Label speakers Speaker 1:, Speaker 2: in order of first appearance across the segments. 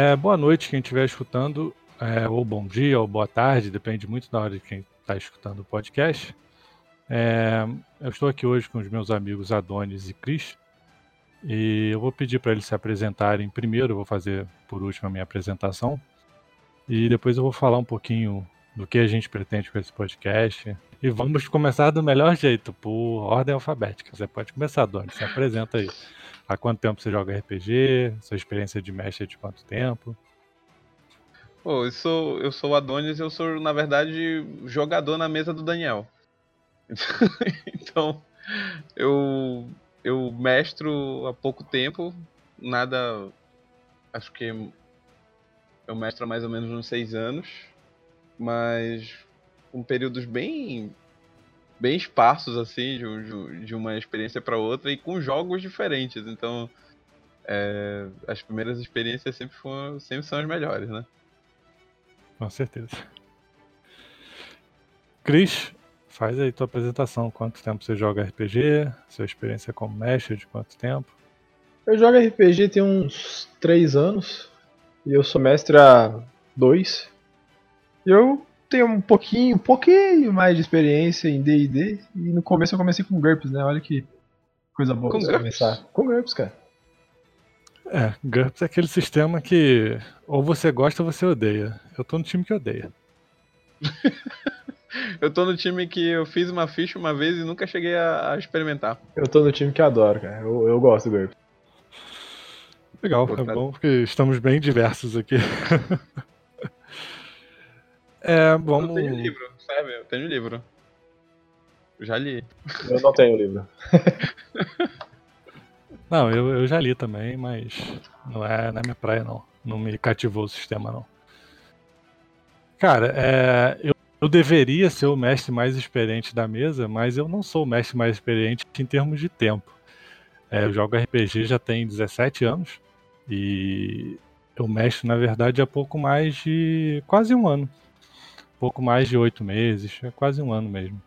Speaker 1: É, boa noite quem estiver escutando, é, ou bom dia, ou boa tarde, depende muito da hora de quem está escutando o podcast. É, eu estou aqui hoje com os meus amigos Adonis e Cris, e eu vou pedir para eles se apresentarem primeiro, eu vou fazer por último a minha apresentação, e depois eu vou falar um pouquinho do que a gente pretende com esse podcast. E vamos começar do melhor jeito, por ordem alfabética. Você pode começar, Adonis, se apresenta aí. Há quanto tempo você joga RPG? Sua experiência de mestre é de quanto tempo?
Speaker 2: Pô, eu sou, eu sou o Adonis, eu sou, na verdade, jogador na mesa do Daniel. então, eu, eu mestro há pouco tempo, nada. Acho que eu mestro há mais ou menos uns seis anos, mas com períodos bem bem esparsos assim de, de uma experiência para outra e com jogos diferentes. Então, é, as primeiras experiências sempre, foram, sempre são as melhores, né?
Speaker 1: Com certeza. Cris, faz aí tua apresentação. Quanto tempo você joga RPG? Sua experiência como mestre de quanto tempo?
Speaker 3: Eu jogo RPG tem uns 3 anos. E eu sou mestre há 2. E eu tenho um pouquinho, um pouquinho mais de experiência em D&D e no começo eu comecei com GURPS, né? Olha que coisa boa
Speaker 2: com
Speaker 3: começar. Com GURPS, cara.
Speaker 1: É, GURPS é aquele sistema que ou você gosta ou você odeia. Eu tô no time que odeia.
Speaker 2: eu tô no time que eu fiz uma ficha uma vez e nunca cheguei a, a experimentar.
Speaker 3: Eu tô no time que adoro, cara. Eu, eu gosto do GURPS.
Speaker 1: Legal, Pô, é bom porque estamos bem diversos aqui. É, vamos.
Speaker 2: Eu tenho livro, sabe? Eu tenho livro. já li.
Speaker 3: Eu não tenho livro.
Speaker 1: não, eu, eu já li também, mas não é na minha praia, não. Não me cativou o sistema, não. Cara, é, eu, eu deveria ser o mestre mais experiente da mesa, mas eu não sou o mestre mais experiente em termos de tempo. É, eu jogo RPG já tem 17 anos e eu mestro, na verdade, há pouco mais de quase um ano pouco mais de oito meses, é quase um ano mesmo.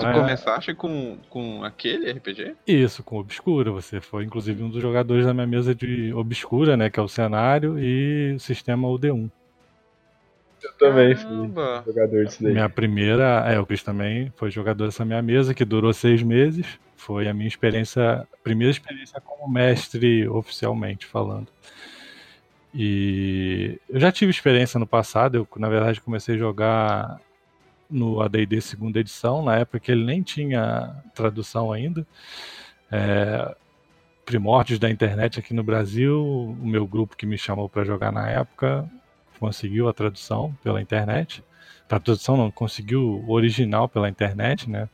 Speaker 2: Tu ah, começaste com, com aquele RPG?
Speaker 1: Isso, com Obscura. Você foi, inclusive, um dos jogadores da minha mesa de Obscura, né? Que é o cenário e o sistema UD1.
Speaker 3: Eu também fui jogador disso daí.
Speaker 1: Minha primeira, é, o Chris também foi jogador dessa minha mesa, que durou seis meses. Foi a minha experiência, primeira experiência como mestre, oficialmente falando. E eu já tive experiência no passado, eu na verdade comecei a jogar no AD&D segunda edição, na época que ele nem tinha tradução ainda. É, primórdios da internet aqui no Brasil, o meu grupo que me chamou para jogar na época conseguiu a tradução pela internet. A tradução não, conseguiu o original pela internet, né?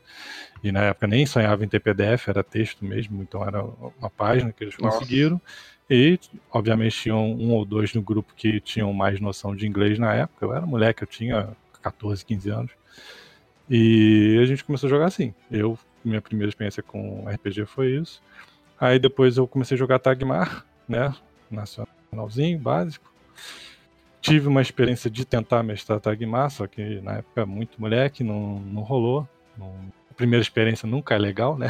Speaker 1: E na época nem sonhava em ter PDF, era texto mesmo, então era uma página que eles conseguiram. E, obviamente, tinham um ou dois no grupo que tinham mais noção de inglês na época. Eu era moleque, eu tinha 14, 15 anos. E a gente começou a jogar assim. Eu, minha primeira experiência com RPG foi isso. Aí depois eu comecei a jogar Tagmar, né? Nacionalzinho, básico. Tive uma experiência de tentar mestrar Tagmar, só que na época muito moleque, não, não rolou. Não... A primeira experiência nunca é legal, né?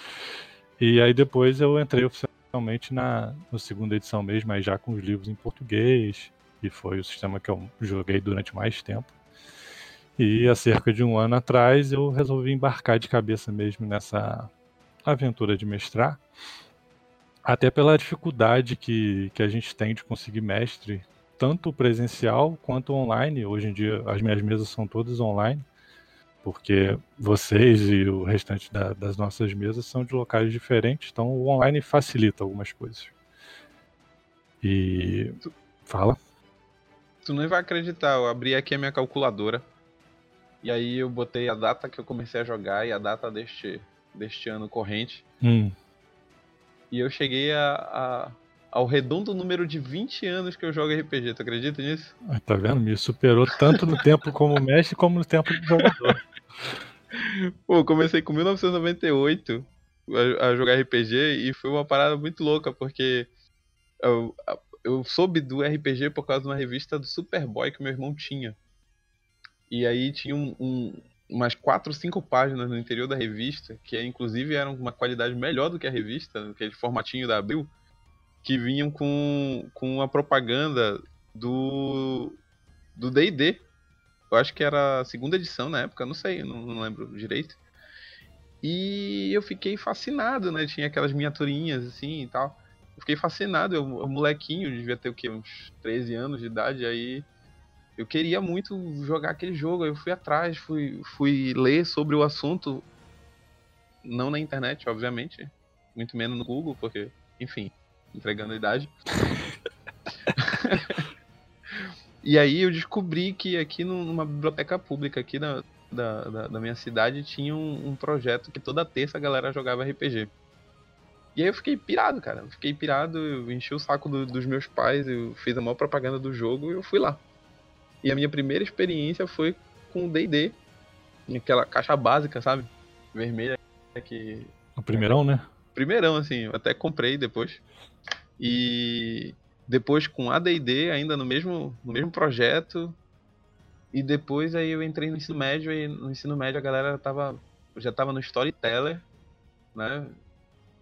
Speaker 1: e aí depois eu entrei oficialmente realmente na, na segunda edição mesmo, mas já com os livros em português, e foi o sistema que eu joguei durante mais tempo. E há cerca de um ano atrás eu resolvi embarcar de cabeça mesmo nessa aventura de mestrar, até pela dificuldade que, que a gente tem de conseguir mestre, tanto presencial quanto online. Hoje em dia as minhas mesas são todas online porque vocês e o restante da, das nossas mesas são de locais diferentes, então o online facilita algumas coisas. E. Tu, Fala.
Speaker 2: Tu nem vai acreditar, eu abri aqui a minha calculadora. E aí eu botei a data que eu comecei a jogar e a data deste, deste ano corrente.
Speaker 1: Hum.
Speaker 2: E eu cheguei a, a, ao redondo número de 20 anos que eu jogo RPG, tu acredita nisso?
Speaker 1: Ah, tá vendo? Me superou tanto no tempo como mestre como no tempo de jogador.
Speaker 2: Pô, comecei com 1998 a, a, jogar RPG e foi uma parada muito louca, porque eu, eu soube do RPG por causa de uma revista do Superboy que meu irmão tinha. E aí tinha um, um, umas 4, 5 páginas no interior da revista, que inclusive eram uma qualidade melhor do que a revista, aquele formatinho da Abril que vinham com, com a propaganda do do D&D. Eu acho que era a segunda edição na época, não sei, não, não lembro direito. E eu fiquei fascinado, né? Tinha aquelas miniaturinhas assim e tal. Eu fiquei fascinado, eu, eu molequinho, devia ter o quê? Uns 13 anos de idade, aí eu queria muito jogar aquele jogo, eu fui atrás, fui, fui ler sobre o assunto, não na internet, obviamente, muito menos no Google, porque, enfim, entregando a idade. e aí eu descobri que aqui numa biblioteca pública aqui da, da, da, da minha cidade tinha um, um, projeto que toda terça a galera jogava RPG. E aí eu fiquei pirado, cara. Eu fiquei pirado, eu enchi o saco do, dos meus pais, eu fiz a maior propaganda do jogo e eu fui lá. E a minha primeira experiência foi com o D&D, aquela caixa básica, sabe? Vermelha que...
Speaker 1: O primeirão, né?
Speaker 2: Primeirão, assim, eu até comprei depois. E depois com AD&D, ainda no mesmo, no mesmo projeto. E depois aí eu entrei no ensino médio e no ensino médio a galera tava, já tava no Storyteller, né?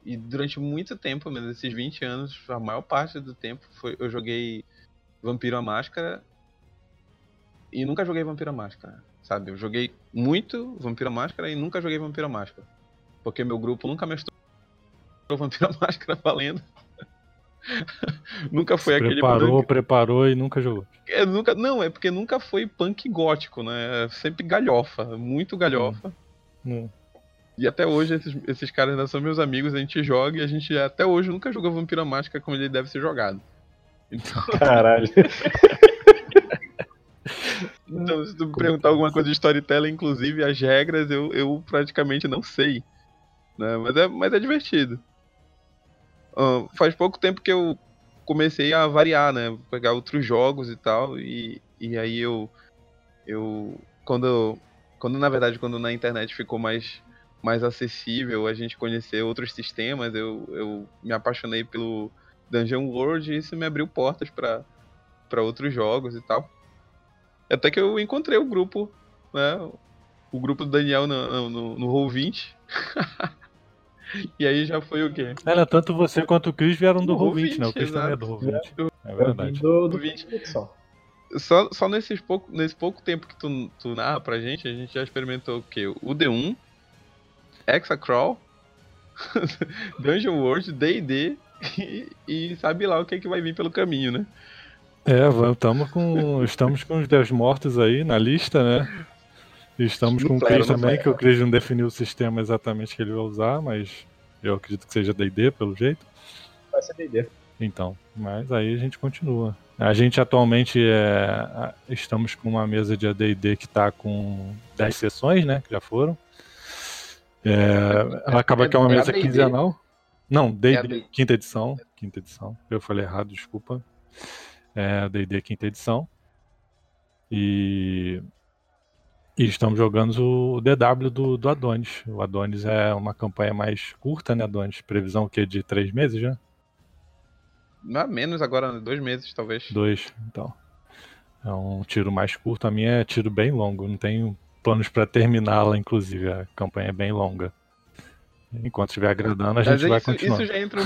Speaker 2: E durante muito tempo, mesmo esses 20 anos, a maior parte do tempo foi eu joguei Vampiro à Máscara e nunca joguei Vampiro à Máscara, sabe? Eu joguei muito Vampiro à Máscara e nunca joguei Vampiro à Máscara. Porque meu grupo nunca mestrou Vampiro à Máscara valendo. nunca foi
Speaker 1: Se
Speaker 2: aquele
Speaker 1: preparou, punk... preparou e nunca jogou.
Speaker 2: É, nunca, não, é porque nunca foi punk gótico, né? É sempre galhofa, muito galhofa. Hum. Hum. E até hoje esses, esses caras ainda são meus amigos, a gente joga e a gente até hoje nunca jogou Vampiro Máscara como ele deve ser jogado.
Speaker 3: Então... Caralho.
Speaker 2: então, se tu me perguntar alguma coisa de storytelling, inclusive as regras, eu, eu praticamente não sei. Né? Mas, é, mas é divertido. Uh, faz pouco tempo que eu comecei a variar, né? Pegar outros jogos e tal. E, e aí eu. Eu. Quando. Quando na verdade, quando na internet ficou mais, mais acessível a gente conhecer outros sistemas, eu, eu me apaixonei pelo Dungeon World e isso me abriu portas para outros jogos e tal. Até que eu encontrei o grupo, né? O grupo do Daniel no, no, no Roll20. E aí já foi o quê?
Speaker 1: Era tanto você quanto o Chris vieram do Roll20, né? O Chris também é do Roll20. É, é verdade.
Speaker 3: Do, do 20
Speaker 2: só. Só, só nesses pouco, nesse pouco tempo que tu, tu narra pra gente, a gente já experimentou o quê? O D1, Hexacrawl, Dungeon World, D&D e, e, sabe lá o que, é que vai vir pelo caminho, né?
Speaker 1: É, estamos com, estamos com os 10 mortos aí na lista, né? Estamos com o Chris também, que o Chris não definiu o sistema exatamente que ele vai usar, mas eu acredito que seja DD pelo jeito.
Speaker 3: Vai ser DD.
Speaker 1: Então, mas aí a gente continua. A gente atualmente é, estamos com uma mesa de AD&D que está com 10 sessões, né, que já foram. É, ela acaba que é uma mesa quinzenal. Não, D&D, quinta edição, quinta edição. Eu falei errado, desculpa. É, D&D quinta edição. E e estamos jogando o DW do, do Adonis. O Adonis é uma campanha mais curta, né, Adonis? Previsão que de três meses já?
Speaker 2: Não, menos agora, dois meses talvez.
Speaker 1: Dois, então. É um tiro mais curto. A minha é tiro bem longo. Não tenho planos para terminá-la, inclusive. A campanha é bem longa. Enquanto estiver agradando, a gente vai continuar.
Speaker 2: Isso já entra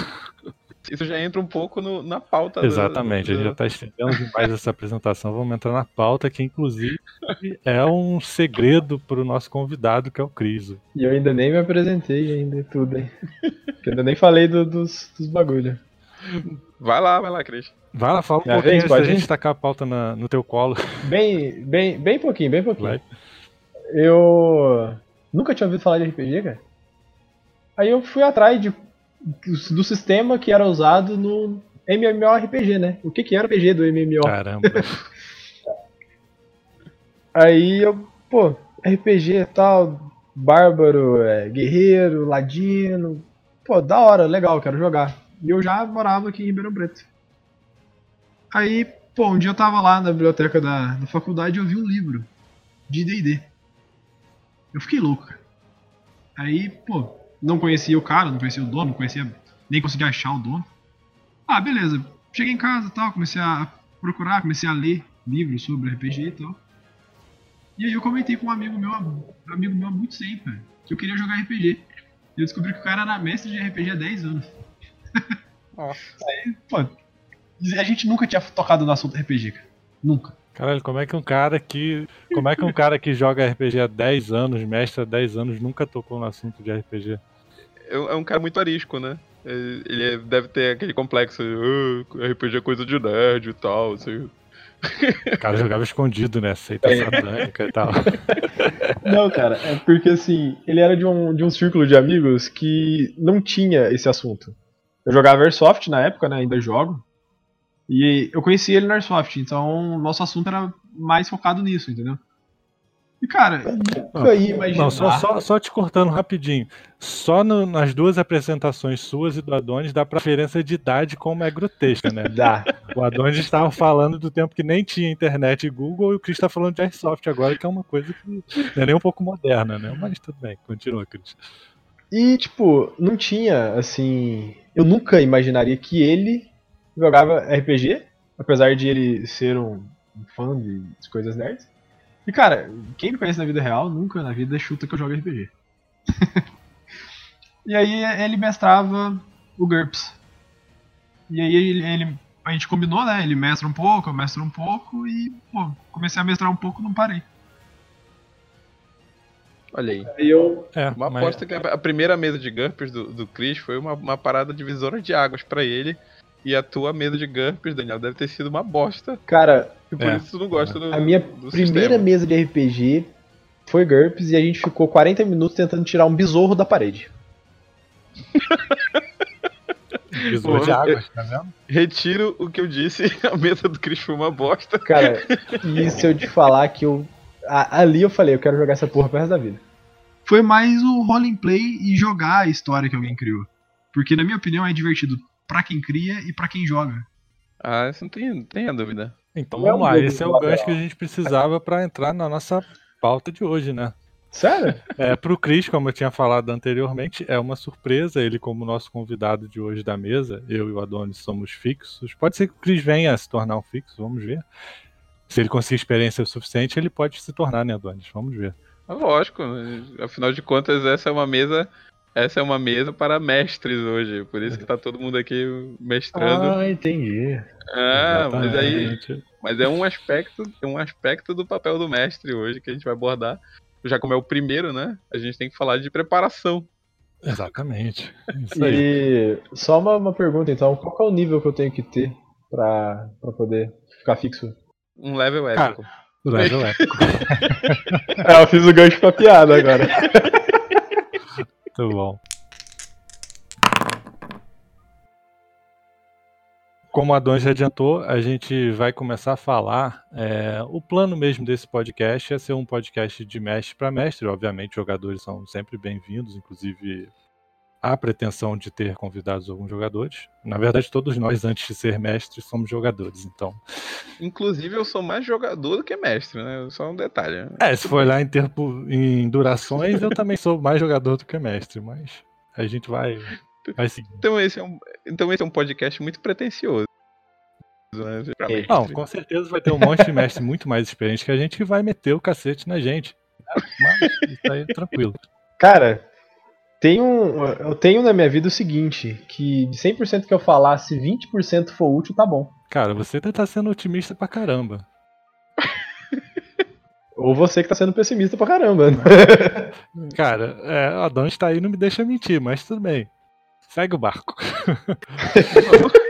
Speaker 2: isso já entra um pouco no, na pauta.
Speaker 1: Exatamente, do, do... a gente já está estendendo demais essa apresentação. Vamos entrar na pauta, que inclusive é um segredo para o nosso convidado, que é o Criso.
Speaker 3: E eu ainda nem me apresentei ainda tudo, hein? eu ainda nem falei do, dos, dos bagulho.
Speaker 2: Vai lá, vai lá, Cris.
Speaker 1: Vai lá, fala um pouquinho vez, pode a gente tacar a pauta na, no teu colo.
Speaker 3: Bem, bem, bem pouquinho, bem pouquinho. Vai. Eu nunca tinha ouvido falar de RPG, cara. Aí eu fui atrás de do sistema que era usado no MMORPG, né? O que que era o RPG do MMO?
Speaker 1: Caramba.
Speaker 3: Aí eu, pô, RPG e tal, bárbaro, é, guerreiro, ladino, pô, da hora, legal, quero jogar. E eu já morava aqui em Ribeirão Preto. Aí, pô, um dia eu tava lá na biblioteca da, da faculdade e eu vi um livro de D&D. Eu fiquei louco, cara. Aí, pô, não conhecia o cara, não conhecia o dono, não conhecia, nem conseguia achar o dono. Ah, beleza. Cheguei em casa e tal, comecei a procurar, comecei a ler livros sobre RPG e tal. E aí eu comentei com um amigo meu, um amigo meu há muito tempo, que eu queria jogar RPG. E eu descobri que o cara era mestre de RPG há 10 anos.
Speaker 2: Nossa.
Speaker 3: Pô, a gente nunca tinha tocado no assunto RPG, cara. Nunca.
Speaker 1: Caralho, como é que um cara que. Como é que um cara que joga RPG há 10 anos, mestre há 10 anos, nunca tocou no assunto de RPG?
Speaker 2: É um é um cara muito arisco, né? Ele ele deve ter aquele complexo de "Ah, RPG é coisa de nerd e tal, assim.
Speaker 1: O cara jogava escondido, né? Seita satânica e tal.
Speaker 3: Não, cara, é porque assim, ele era de um, de um círculo de amigos que não tinha esse assunto. Eu jogava Airsoft na época, né? Ainda jogo. E eu conheci ele no Airsoft, então nosso assunto era mais focado nisso, entendeu? E cara, eu nunca ia imaginar.
Speaker 1: Não, só, só, só te cortando rapidinho. Só no- nas duas apresentações suas e do Adonis dá pra diferença de idade como é grotesca, né?
Speaker 3: Dá.
Speaker 1: O Adonis estava falando do tempo que nem tinha internet e Google e o Chris tá falando de Airsoft agora, que é uma coisa que não é nem um pouco moderna, né? Mas tudo bem, continua, Chris.
Speaker 3: E, tipo, não tinha, assim. Eu nunca imaginaria que ele jogava RPG, apesar de ele ser um, um fã de coisas nerds. E, cara, quem me conhece na vida real, nunca na vida chuta que eu jogo RPG. e aí ele mestrava o GURPS. E aí ele, ele- a gente combinou, né? Ele mestra um pouco, eu mestro um pouco e, pô, comecei a mestrar um pouco não parei.
Speaker 2: Olha aí.
Speaker 3: Aí eu.
Speaker 1: É,
Speaker 2: Uma
Speaker 1: mas-
Speaker 2: aposta que a primeira mesa de GURPS do, do Chris foi uma, uma parada divisora de águas pra ele. E a tua mesa de GURPS, Daniel, deve ter sido uma bosta.
Speaker 3: Cara,
Speaker 2: E por
Speaker 1: É.
Speaker 2: isso tu não gosta do
Speaker 3: A minha
Speaker 2: do
Speaker 3: primeira
Speaker 2: sistema.
Speaker 3: mesa de RPG foi GURPS e a gente ficou 40 minutos tentando tirar um besouro da parede.
Speaker 1: Besouro de água, tá vendo?
Speaker 2: Retiro o que eu disse, a mesa do Chris foi uma bosta.
Speaker 3: Cara, e se eu te falar que eu. a- ali eu falei, eu quero jogar essa porra pro resto da vida. Foi mais o role play e jogar a história que alguém criou. Porque, na minha opinião, é divertido pra quem cria e pra quem joga.
Speaker 2: Ah, isso não tem, não tem a dúvida.
Speaker 1: Então
Speaker 3: Não é
Speaker 1: vamos
Speaker 3: um
Speaker 1: lá, esse é o gancho que a gente precisava pra entrar na nossa pauta de hoje, né?
Speaker 3: Sério?
Speaker 1: É, pro Cris, como eu tinha falado anteriormente, é uma surpresa. Ele, como nosso convidado de hoje da mesa, eu e o Adonis somos fixos. Pode ser que o Cris venha a se tornar um fixo, vamos ver. Se ele conseguir experiência o suficiente, ele pode se tornar, né, Adonis? Vamos ver.
Speaker 2: Ah, Lógico, afinal de contas, essa é uma mesa. Essa é uma mesa para mestres hoje. Por isso que tá todo mundo aqui mestrando.
Speaker 3: Ah, entendi.
Speaker 2: Ah, mas aí. Mas é um aspecto, é um aspecto do papel do mestre hoje que a gente vai abordar. Já como é o primeiro, né? A gente tem que falar de preparação.
Speaker 1: Exatamente. Isso aí.
Speaker 3: E só uma, uma pergunta então, qual é o nível que eu tenho que ter pra, pra poder ficar fixo?
Speaker 2: Um level
Speaker 1: Cara,
Speaker 2: épico.
Speaker 1: Level épico.
Speaker 3: É, eu fiz o gancho pra piada agora.
Speaker 1: Muito bom. Como a Don já adiantou, a gente vai começar a falar. é, o plano mesmo desse podcast é ser um podcast de mestre para mestre. Obviamente, jogadores são sempre bem-vindos, inclusive há pretensão de ter convidados alguns jogadores. Na verdade, todos nós, antes de ser mestres, somos jogadores. Então,
Speaker 2: Inclusive, eu sou mais jogador do que mestre, né? Só um detalhe.
Speaker 1: é, se for lá em, tempo, em durações, eu também sou mais jogador do que mestre, mas a gente vai, vai seguir.
Speaker 2: Então esse é um, então esse é um podcast muito pretencioso. Né?
Speaker 3: É.
Speaker 1: Não, com certeza vai ter um monte de mestre muito mais experiente que a gente que vai meter o cacete na gente. né? Mas isso aí é tranquilo.
Speaker 3: Cara, tem um, eu tenho na minha vida o seguinte, que de 100% que eu falar, se 20% for útil, tá bom.
Speaker 1: Cara, você tá sendo otimista pra caramba.
Speaker 3: Ou você que tá sendo pessimista pra caramba.
Speaker 1: Cara, é, a Don está aí não me deixa mentir, mas tudo bem. Segue o barco.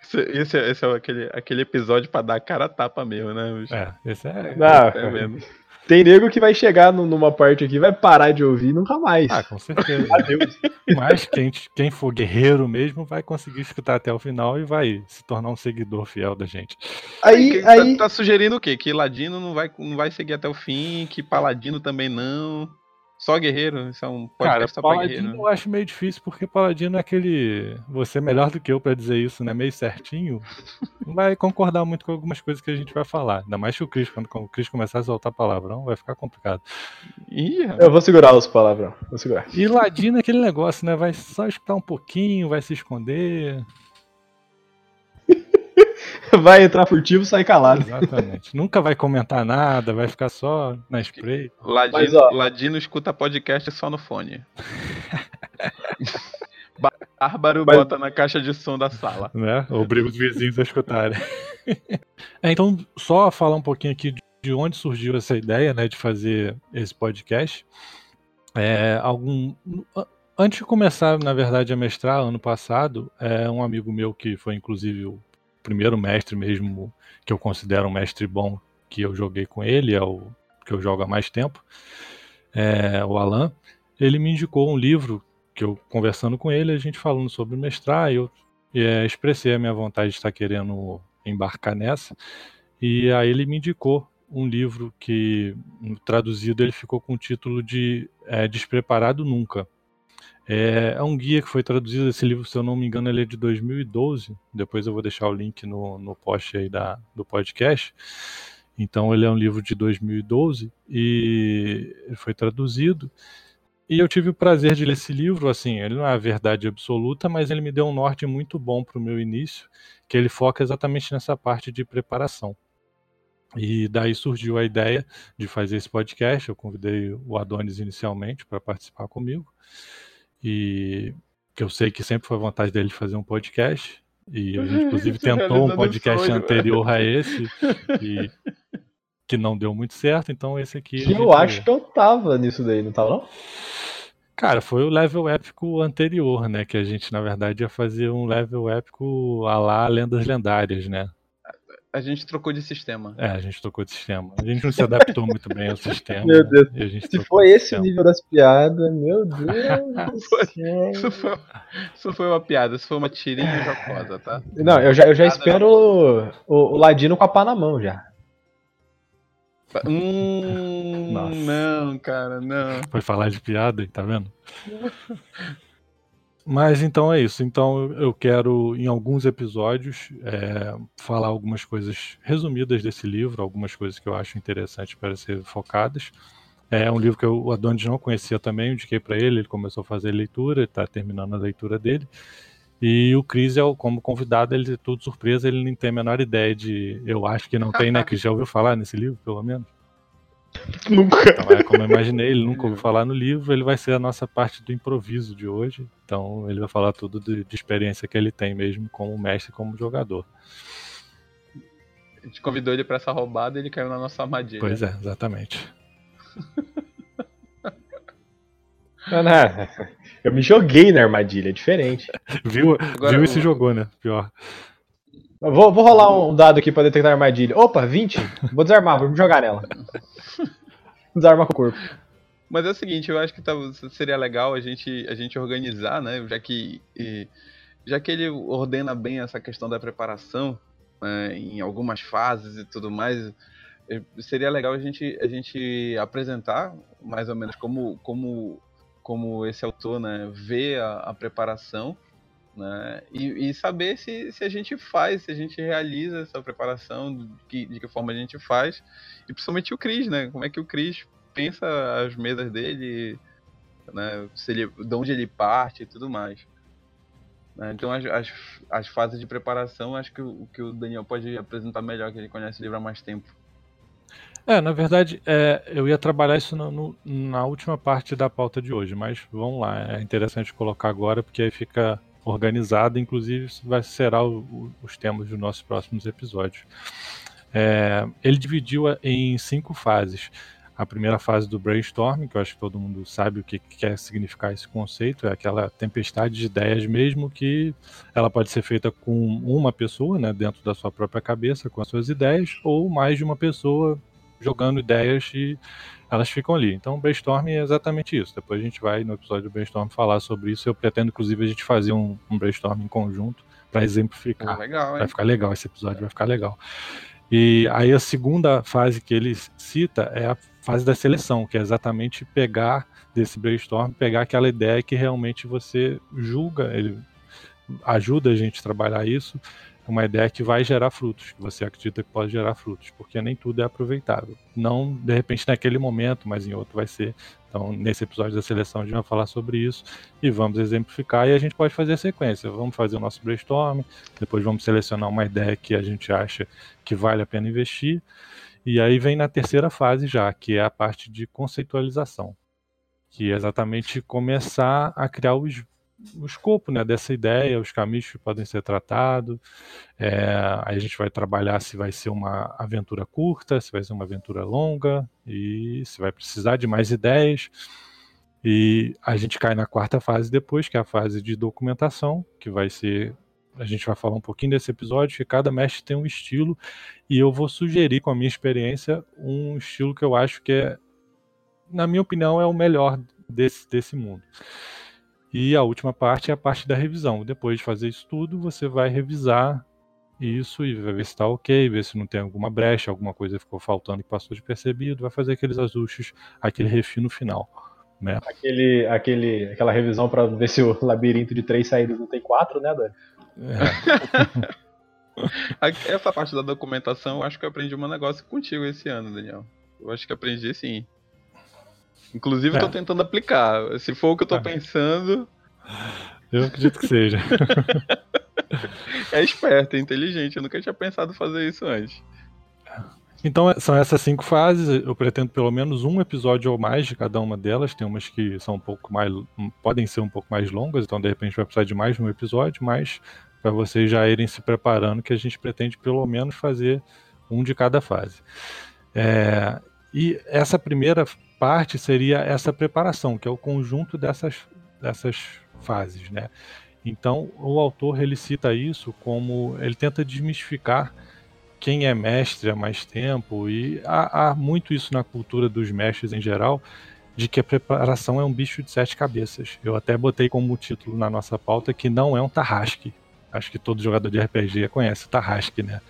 Speaker 2: Esse, esse é, esse é aquele, aquele episódio pra dar a cara a tapa mesmo, né? bicho?
Speaker 1: É, esse é.
Speaker 3: Ah,
Speaker 2: Tá vendo?
Speaker 3: Tem nego que vai chegar nu- numa parte aqui, vai parar de ouvir nunca mais.
Speaker 1: Ah, com certeza.
Speaker 3: Adeus.
Speaker 1: Mas quem, quem for guerreiro mesmo vai conseguir escutar até o final e vai se tornar um seguidor fiel da gente.
Speaker 3: Aí, aí,
Speaker 2: Tá, tá sugerindo o quê? Que Ladino não vai, não vai seguir até o fim, que Paladino também não. Só guerreiro? Isso é um
Speaker 1: Cara,
Speaker 2: podcast só pra
Speaker 1: Paladino
Speaker 2: guerreiro.
Speaker 1: eu acho meio difícil porque Paladino é aquele. Você é melhor do que eu pra dizer isso, né? Meio certinho. Não vai concordar muito com algumas coisas que a gente vai falar. Ainda mais que o Cris, quando o Cris começar a soltar palavrão, vai ficar complicado.
Speaker 3: Eu vou segurar os palavrão. Vou segurar.
Speaker 1: E Ladino é aquele negócio, né? Vai só escutar um pouquinho, vai se esconder.
Speaker 3: Vai entrar furtivo, sai calado.
Speaker 1: Exatamente. Nunca vai comentar nada, vai ficar só na spray.
Speaker 2: Ladino,
Speaker 3: Mas, ó-
Speaker 2: Ladino escuta podcast só no fone. Bárbaro Mas... bota na caixa de som da sala.
Speaker 1: Né? Obriga os vizinhos a escutarem. é, então, só falar um pouquinho aqui de onde surgiu essa ideia né, de fazer esse podcast. É, algum, antes de começar, na verdade, a mestrar, ano passado, é um amigo meu que foi inclusive o primeiro mestre mesmo que eu considero um mestre bom que eu joguei com ele, é o que eu jogo há mais tempo, é, o Alan. Ele me indicou um livro que eu conversando com ele, a gente falando sobre mestrar, eu é, expressei a minha vontade de estar querendo embarcar nessa. E aí ele me indicou um livro que, traduzido, ele ficou com o título de é, Despreparado Nunca. É, é, um guia que foi traduzido, esse livro, se eu não me engano, ele é de 2012. Depois eu vou deixar o link no, no post aí da, do podcast. Então ele é um livro de 2012 e foi traduzido. E eu tive o prazer de ler esse livro, assim, ele não é a verdade absoluta, mas ele me deu um norte muito bom para o meu início, que ele foca exatamente nessa parte de preparação. E daí surgiu a ideia de fazer esse podcast. Eu convidei o Adonis inicialmente para participar comigo. E que eu sei que sempre foi vontade dele de fazer um podcast. E a gente, inclusive, tentou um podcast sonho, anterior a esse. E que não deu muito certo, então esse aqui.
Speaker 3: Que eu acho que eu tava nisso daí, não tava não?
Speaker 1: Cara, foi o level épico anterior, né? Que a gente, na verdade, ia fazer um level épico a lá Lendas Lendárias, né?
Speaker 2: A gente trocou de sistema.
Speaker 1: É, a gente trocou de sistema. A gente não se adaptou muito bem ao sistema.
Speaker 3: Meu Deus. se foi esse o nível das piadas, meu Deus.
Speaker 2: foi, isso, foi, isso foi uma piada, isso foi uma tirinha jocosa, tá?
Speaker 3: Não, eu já, eu já espero o, o, Ladino com a pá na mão já.
Speaker 2: Hum, não, cara, não.
Speaker 1: Foi falar de piada, tá vendo? Mas então é isso. Então eu quero, em alguns episódios, é, falar algumas coisas resumidas desse livro, algumas coisas que eu acho interessantes para ser focadas. É um livro que eu, o Adonis não conhecia também, indiquei para ele, ele começou a fazer leitura, está terminando a leitura dele. E o Cris, é como convidado, ele é tudo surpresa, ele nem tem a menor ideia de. Eu acho que não tem, né? Que já ouviu falar nesse livro, pelo menos?
Speaker 3: Nunca.
Speaker 1: Então, é como eu imaginei, ele nunca ouviu falar no livro, ele vai ser a nossa parte do improviso de hoje. Então ele vai falar tudo de, de experiência que ele tem mesmo como mestre e como jogador.
Speaker 2: A gente convidou ele para essa roubada e ele caiu na nossa armadilha.
Speaker 1: Pois é, exatamente.
Speaker 3: Não, não, eu me joguei na armadilha, é diferente.
Speaker 1: viu, Agora, viu e se jogou, né? Pior.
Speaker 3: Vou, vou rolar um dado aqui pra detectar armadilha. Opa, 20. Vou desarmar, vou jogar nela. Desarma com o corpo.
Speaker 2: Mas é o seguinte, eu acho que tá, seria legal a gente, a gente organizar, né? Já que, e, já que ele ordena bem essa questão da preparação né, em algumas fases e tudo mais, seria legal a gente, a gente apresentar mais ou menos como, como, como esse autor né, vê a, a preparação né? E, e, saber se, se a gente faz, se a gente realiza essa preparação, de que, de que forma a gente faz, e principalmente o Cris, né? Como é que o Cris pensa as mesas dele, né? Se ele, de onde ele parte e tudo mais. Né? Então as, as, as, fases de preparação acho que o, que o Daniel pode apresentar melhor, que ele conhece o livro há mais tempo.
Speaker 1: É, na verdade, é, eu ia trabalhar isso no, no, na última parte da pauta de hoje, mas vamos lá, é interessante colocar agora, porque aí fica organizada, inclusive vai será o, o, os temas dos nossos próximos episódios. É, ele dividiu em cinco fases. A primeira fase do brainstorming, que eu acho que todo mundo sabe o que quer significar esse conceito, é aquela tempestade de ideias mesmo que ela pode ser feita com uma pessoa, né, dentro da sua própria cabeça, com as suas ideias, ou mais de uma pessoa jogando ideias e elas ficam ali. Então, o brainstorm é exatamente isso. Depois a gente vai no episódio do brainstorm falar sobre isso. Eu pretendo, inclusive, a gente fazer um, um brainstorm em conjunto para exemplificar.
Speaker 2: Legal,
Speaker 1: vai ficar legal esse episódio, vai ficar legal. E aí a segunda fase que ele cita é a fase da seleção, que é exatamente pegar desse brainstorm, pegar aquela ideia que realmente você julga, ele ajuda a gente a trabalhar isso, uma ideia que vai gerar frutos, que você acredita que pode gerar frutos, porque nem tudo é aproveitável. Não, de repente, naquele momento, mas em outro vai ser. Então, nesse episódio da seleção, a gente vai falar sobre isso e vamos exemplificar. E a gente pode fazer a sequência. Vamos fazer o nosso brainstorm, depois vamos selecionar uma ideia que a gente acha que vale a pena investir. E aí vem na terceira fase já, que é a parte de conceitualização, que é exatamente começar a criar os o escopo né, dessa ideia, os caminhos que podem ser tratados. É, aí a gente vai trabalhar se vai ser uma aventura curta, se vai ser uma aventura longa e se vai precisar de mais ideias. E a gente cai na quarta fase depois, que é a fase de documentação, que vai ser. A gente vai falar um pouquinho desse episódio, que cada mestre tem um estilo, e eu vou sugerir, com a minha experiência, um estilo que eu acho que é, na minha opinião, é o melhor desse, desse mundo. E a última parte é a parte da revisão. Depois de fazer isso tudo, você vai revisar isso e vai ver se está ok, ver se não tem alguma brecha, alguma coisa ficou faltando que passou de percebido, vai fazer aqueles ajustes, aquele refino final. Né?
Speaker 3: Aquele, aquele, aquela revisão para ver se o labirinto de três saídas não tem quatro, né, Dani?
Speaker 2: É. Essa parte da documentação, eu acho que eu aprendi um negócio contigo esse ano, Daniel. Eu acho que aprendi sim. Inclusive, estou é. tentando aplicar. Se for o que eu estou é. pensando.
Speaker 1: Eu acredito que seja.
Speaker 2: é esperto, é inteligente. Eu nunca tinha pensado fazer isso antes.
Speaker 1: Então são essas cinco fases. Eu pretendo pelo menos um episódio ou mais de cada uma delas. Tem umas que são um pouco mais, podem ser um pouco mais longas, então de repente vai precisar de mais de um episódio, mas para vocês já irem se preparando que a gente pretende pelo menos fazer um de cada fase. É, e essa primeira parte seria essa preparação, que é o conjunto dessas, dessas fases, né? Então, o autor ele cita isso como ele tenta desmistificar quem é mestre há mais tempo e há, há muito isso na cultura dos mestres em geral, de que a preparação é um bicho de sete cabeças. Eu até botei como título na nossa pauta que não é um Tarrasque. Acho que todo jogador de RPG conhece o Tarrasque, né?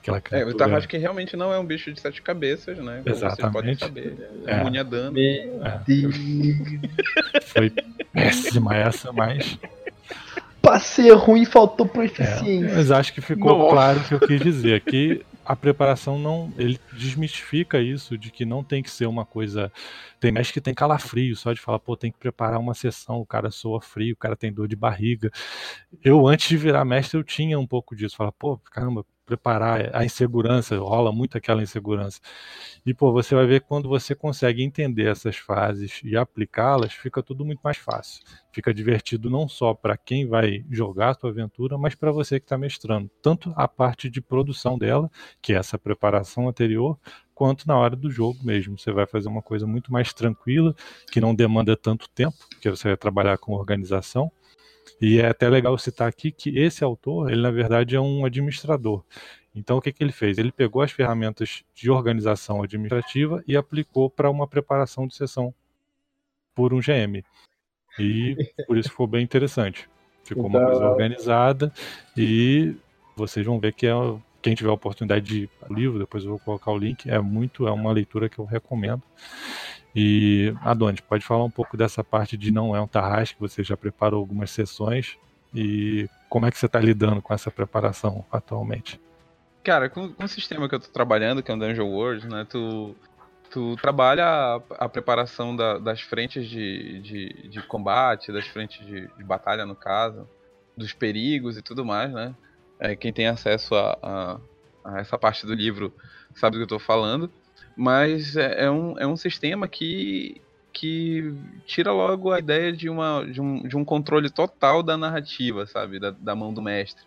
Speaker 2: Aquela é, o Tarrasque realmente não é um bicho de sete cabeças, né?
Speaker 1: Como Exatamente.
Speaker 2: Vocês podem saber. É, é. imune a dano.
Speaker 1: É. Foi péssima essa, mas.
Speaker 3: Pra ser ruim faltou proficiência.
Speaker 1: É, mas acho que ficou Nossa. claro o que eu quis dizer. Aqui a preparação não. Ele desmistifica isso de que não tem que ser uma coisa. Tem mestre que tem calafrio, só de falar, pô, tem que preparar uma sessão, o cara soa frio, o cara tem dor de barriga. Eu, antes de virar mestre, eu tinha um pouco disso. Falar, pô, caramba, preparar a insegurança, rola muito aquela insegurança. E pô, você vai ver quando você consegue entender essas fases e aplicá-las, fica tudo muito mais fácil. Fica divertido não só para quem vai jogar a sua aventura, mas para você que está mestrando. Tanto a parte de produção dela, que é essa preparação anterior, quanto na hora do jogo mesmo. Você vai fazer uma coisa muito mais tranquila, que não demanda tanto tempo, porque você vai trabalhar com organização e é até legal citar aqui que esse autor, ele na verdade é um administrador. Então o que, que ele fez? Ele pegou as ferramentas de organização administrativa e aplicou para uma preparação de sessão por um GM. E por isso ficou bem interessante. Ficou então... uma coisa organizada e vocês vão ver que é quem tiver a oportunidade de o livro, depois eu vou colocar o link, é muito, é uma leitura que eu recomendo. E, Adonis, pode falar um pouco dessa parte de não é um tarrasque, você já preparou algumas sessões e como é que você está lidando com essa preparação atualmente?
Speaker 2: Cara, com, com, o sistema que eu estou trabalhando, que é o Dungeon World, né, tu, tu trabalha a, a preparação da, das frentes de, de, de, combate, das frentes de, de, batalha, no caso, dos perigos e tudo mais, né? É, quem tem acesso a, a, a essa parte do livro sabe do que eu estou falando. Mas é, é, um, é um sistema que, que tira logo a ideia de, uma, de, um, de um controle total da narrativa, sabe? Da, da mão do mestre.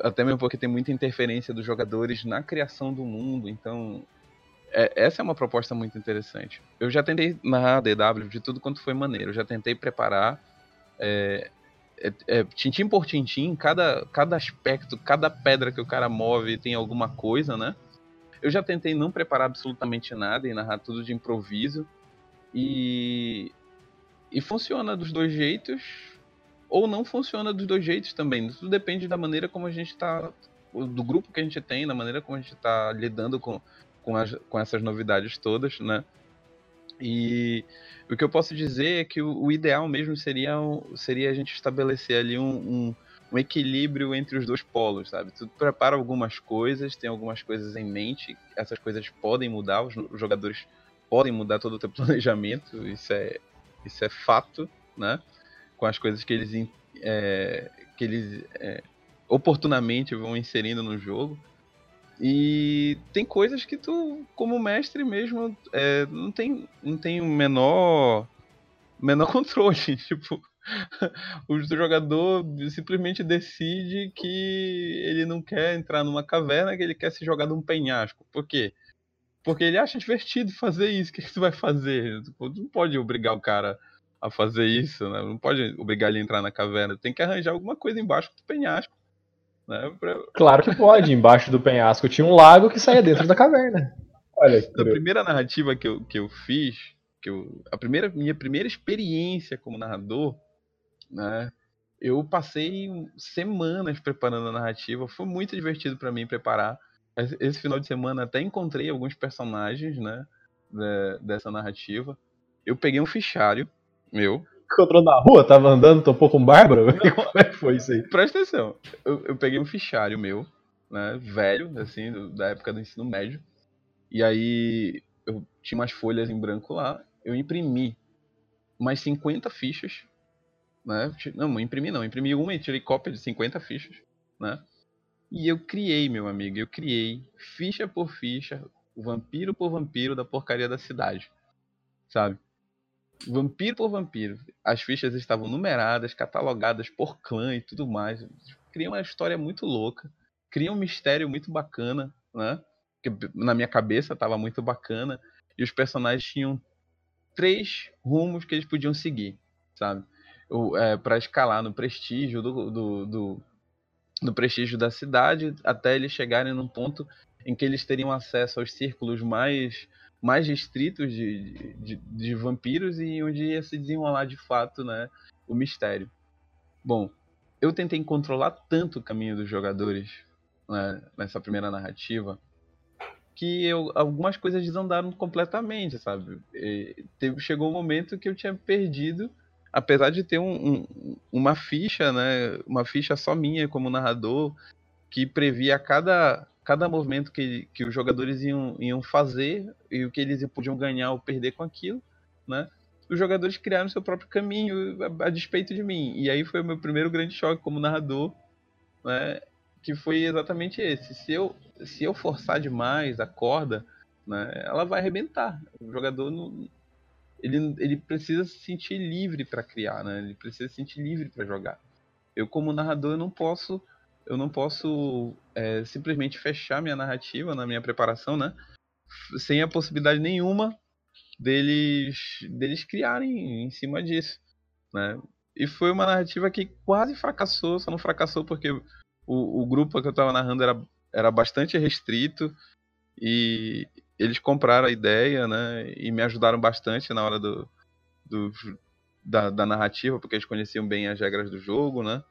Speaker 2: Até mesmo porque tem muita interferência dos jogadores na criação do mundo, então é, essa é uma proposta muito interessante. Eu já tentei narrar DW de tudo quanto foi maneiro. Eu já tentei preparar é, é, é, tintim por tintim, cada, cada aspecto, cada pedra que o cara move tem alguma coisa, né? Eu já tentei não preparar absolutamente nada e narrar tudo de improviso. E. E funciona dos dois jeitos. Ou não funciona dos dois jeitos também. Tudo depende da maneira como a gente está. Do grupo que a gente tem, da maneira como a gente está lidando com, com, as, com essas novidades todas, né? E o que eu posso dizer é que o, o ideal mesmo seria, seria a gente estabelecer ali um, um um equilíbrio entre os dois polos, sabe? Tu prepara algumas coisas, tem algumas coisas em mente, essas coisas podem mudar, os jogadores podem mudar todo o teu planejamento, isso é, isso é fato, né? Com as coisas que eles, é, que eles é, oportunamente vão inserindo no jogo. E tem coisas que tu, como mestre mesmo, é, não tem, não tem o menor, menor controle. Tipo, o jogador simplesmente decide que ele não quer entrar numa caverna, que ele quer se jogar num penhasco. Por quê? Porque ele acha divertido fazer isso. O que, que você vai fazer? Não pode obrigar o cara a fazer isso, né? Não pode obrigar ele a entrar na caverna. Tem que arranjar alguma coisa embaixo do penhasco. Né? Pra...
Speaker 3: Claro que pode. Embaixo do penhasco tinha um lago que saía dentro da caverna.
Speaker 2: Olha. A primeira narrativa que eu, que eu fiz, que eu, a primeira minha primeira experiência como narrador, né? Eu passei semanas preparando a narrativa. Foi muito divertido para mim preparar. Esse final de semana até encontrei alguns personagens, né? dessa narrativa. Eu peguei um fichário meu.
Speaker 3: Encontrou na rua, tava andando, topou com Bárbara? Como é que foi isso aí?
Speaker 2: Presta atenção. Eu, eu peguei um fichário meu, né? Velho, assim, do, da época do ensino médio. E aí eu tinha umas folhas em branco lá. Eu imprimi mais 50 fichas. Né? Não, imprimi não. Imprimi uma e tirei cópia de 50 fichas. Né? E eu criei, meu amigo, eu criei ficha por ficha, vampiro por vampiro da porcaria da cidade. Sabe? vampiro por vampiro. As fichas estavam numeradas, catalogadas por clã e tudo mais. Cria uma história muito louca, cria um mistério muito bacana, né? Que na minha cabeça estava muito bacana. E os personagens tinham três rumos que eles podiam seguir, sabe? É, para escalar no prestígio do, do, do, do prestígio da cidade até eles chegarem num ponto em que eles teriam acesso aos círculos mais mais restritos de, de, de, vampiros e onde ia se desenrolar de fato né, o mistério. Bom, eu tentei controlar tanto o caminho dos jogadores né, nessa primeira narrativa que eu, algumas coisas desandaram completamente, sabe? E teve, chegou um momento que eu tinha perdido, apesar de ter um, um, uma ficha, né, uma ficha só minha como narrador, que previa cada cada movimento que, que os jogadores iam, iam fazer e o que eles podiam ganhar ou perder com aquilo, né? Os jogadores criaram seu próprio caminho a, a despeito de mim. E aí foi o meu primeiro grande choque como narrador, né? Que foi exatamente esse. Se eu, se eu forçar demais a corda, né, ela vai arrebentar. O jogador não, ele, ele precisa se sentir livre para criar, né? Ele precisa se sentir livre para jogar. Eu como narrador não posso eu não posso é, simplesmente fechar minha narrativa na minha preparação, né? Sem a possibilidade nenhuma deles, deles criarem em cima disso, né? E foi uma narrativa que quase fracassou, só não fracassou porque o, o grupo que eu estava narrando era, era bastante restrito e eles compraram a ideia, né? E me ajudaram bastante na hora do, do da, da narrativa, porque eles conheciam bem as regras do jogo, né?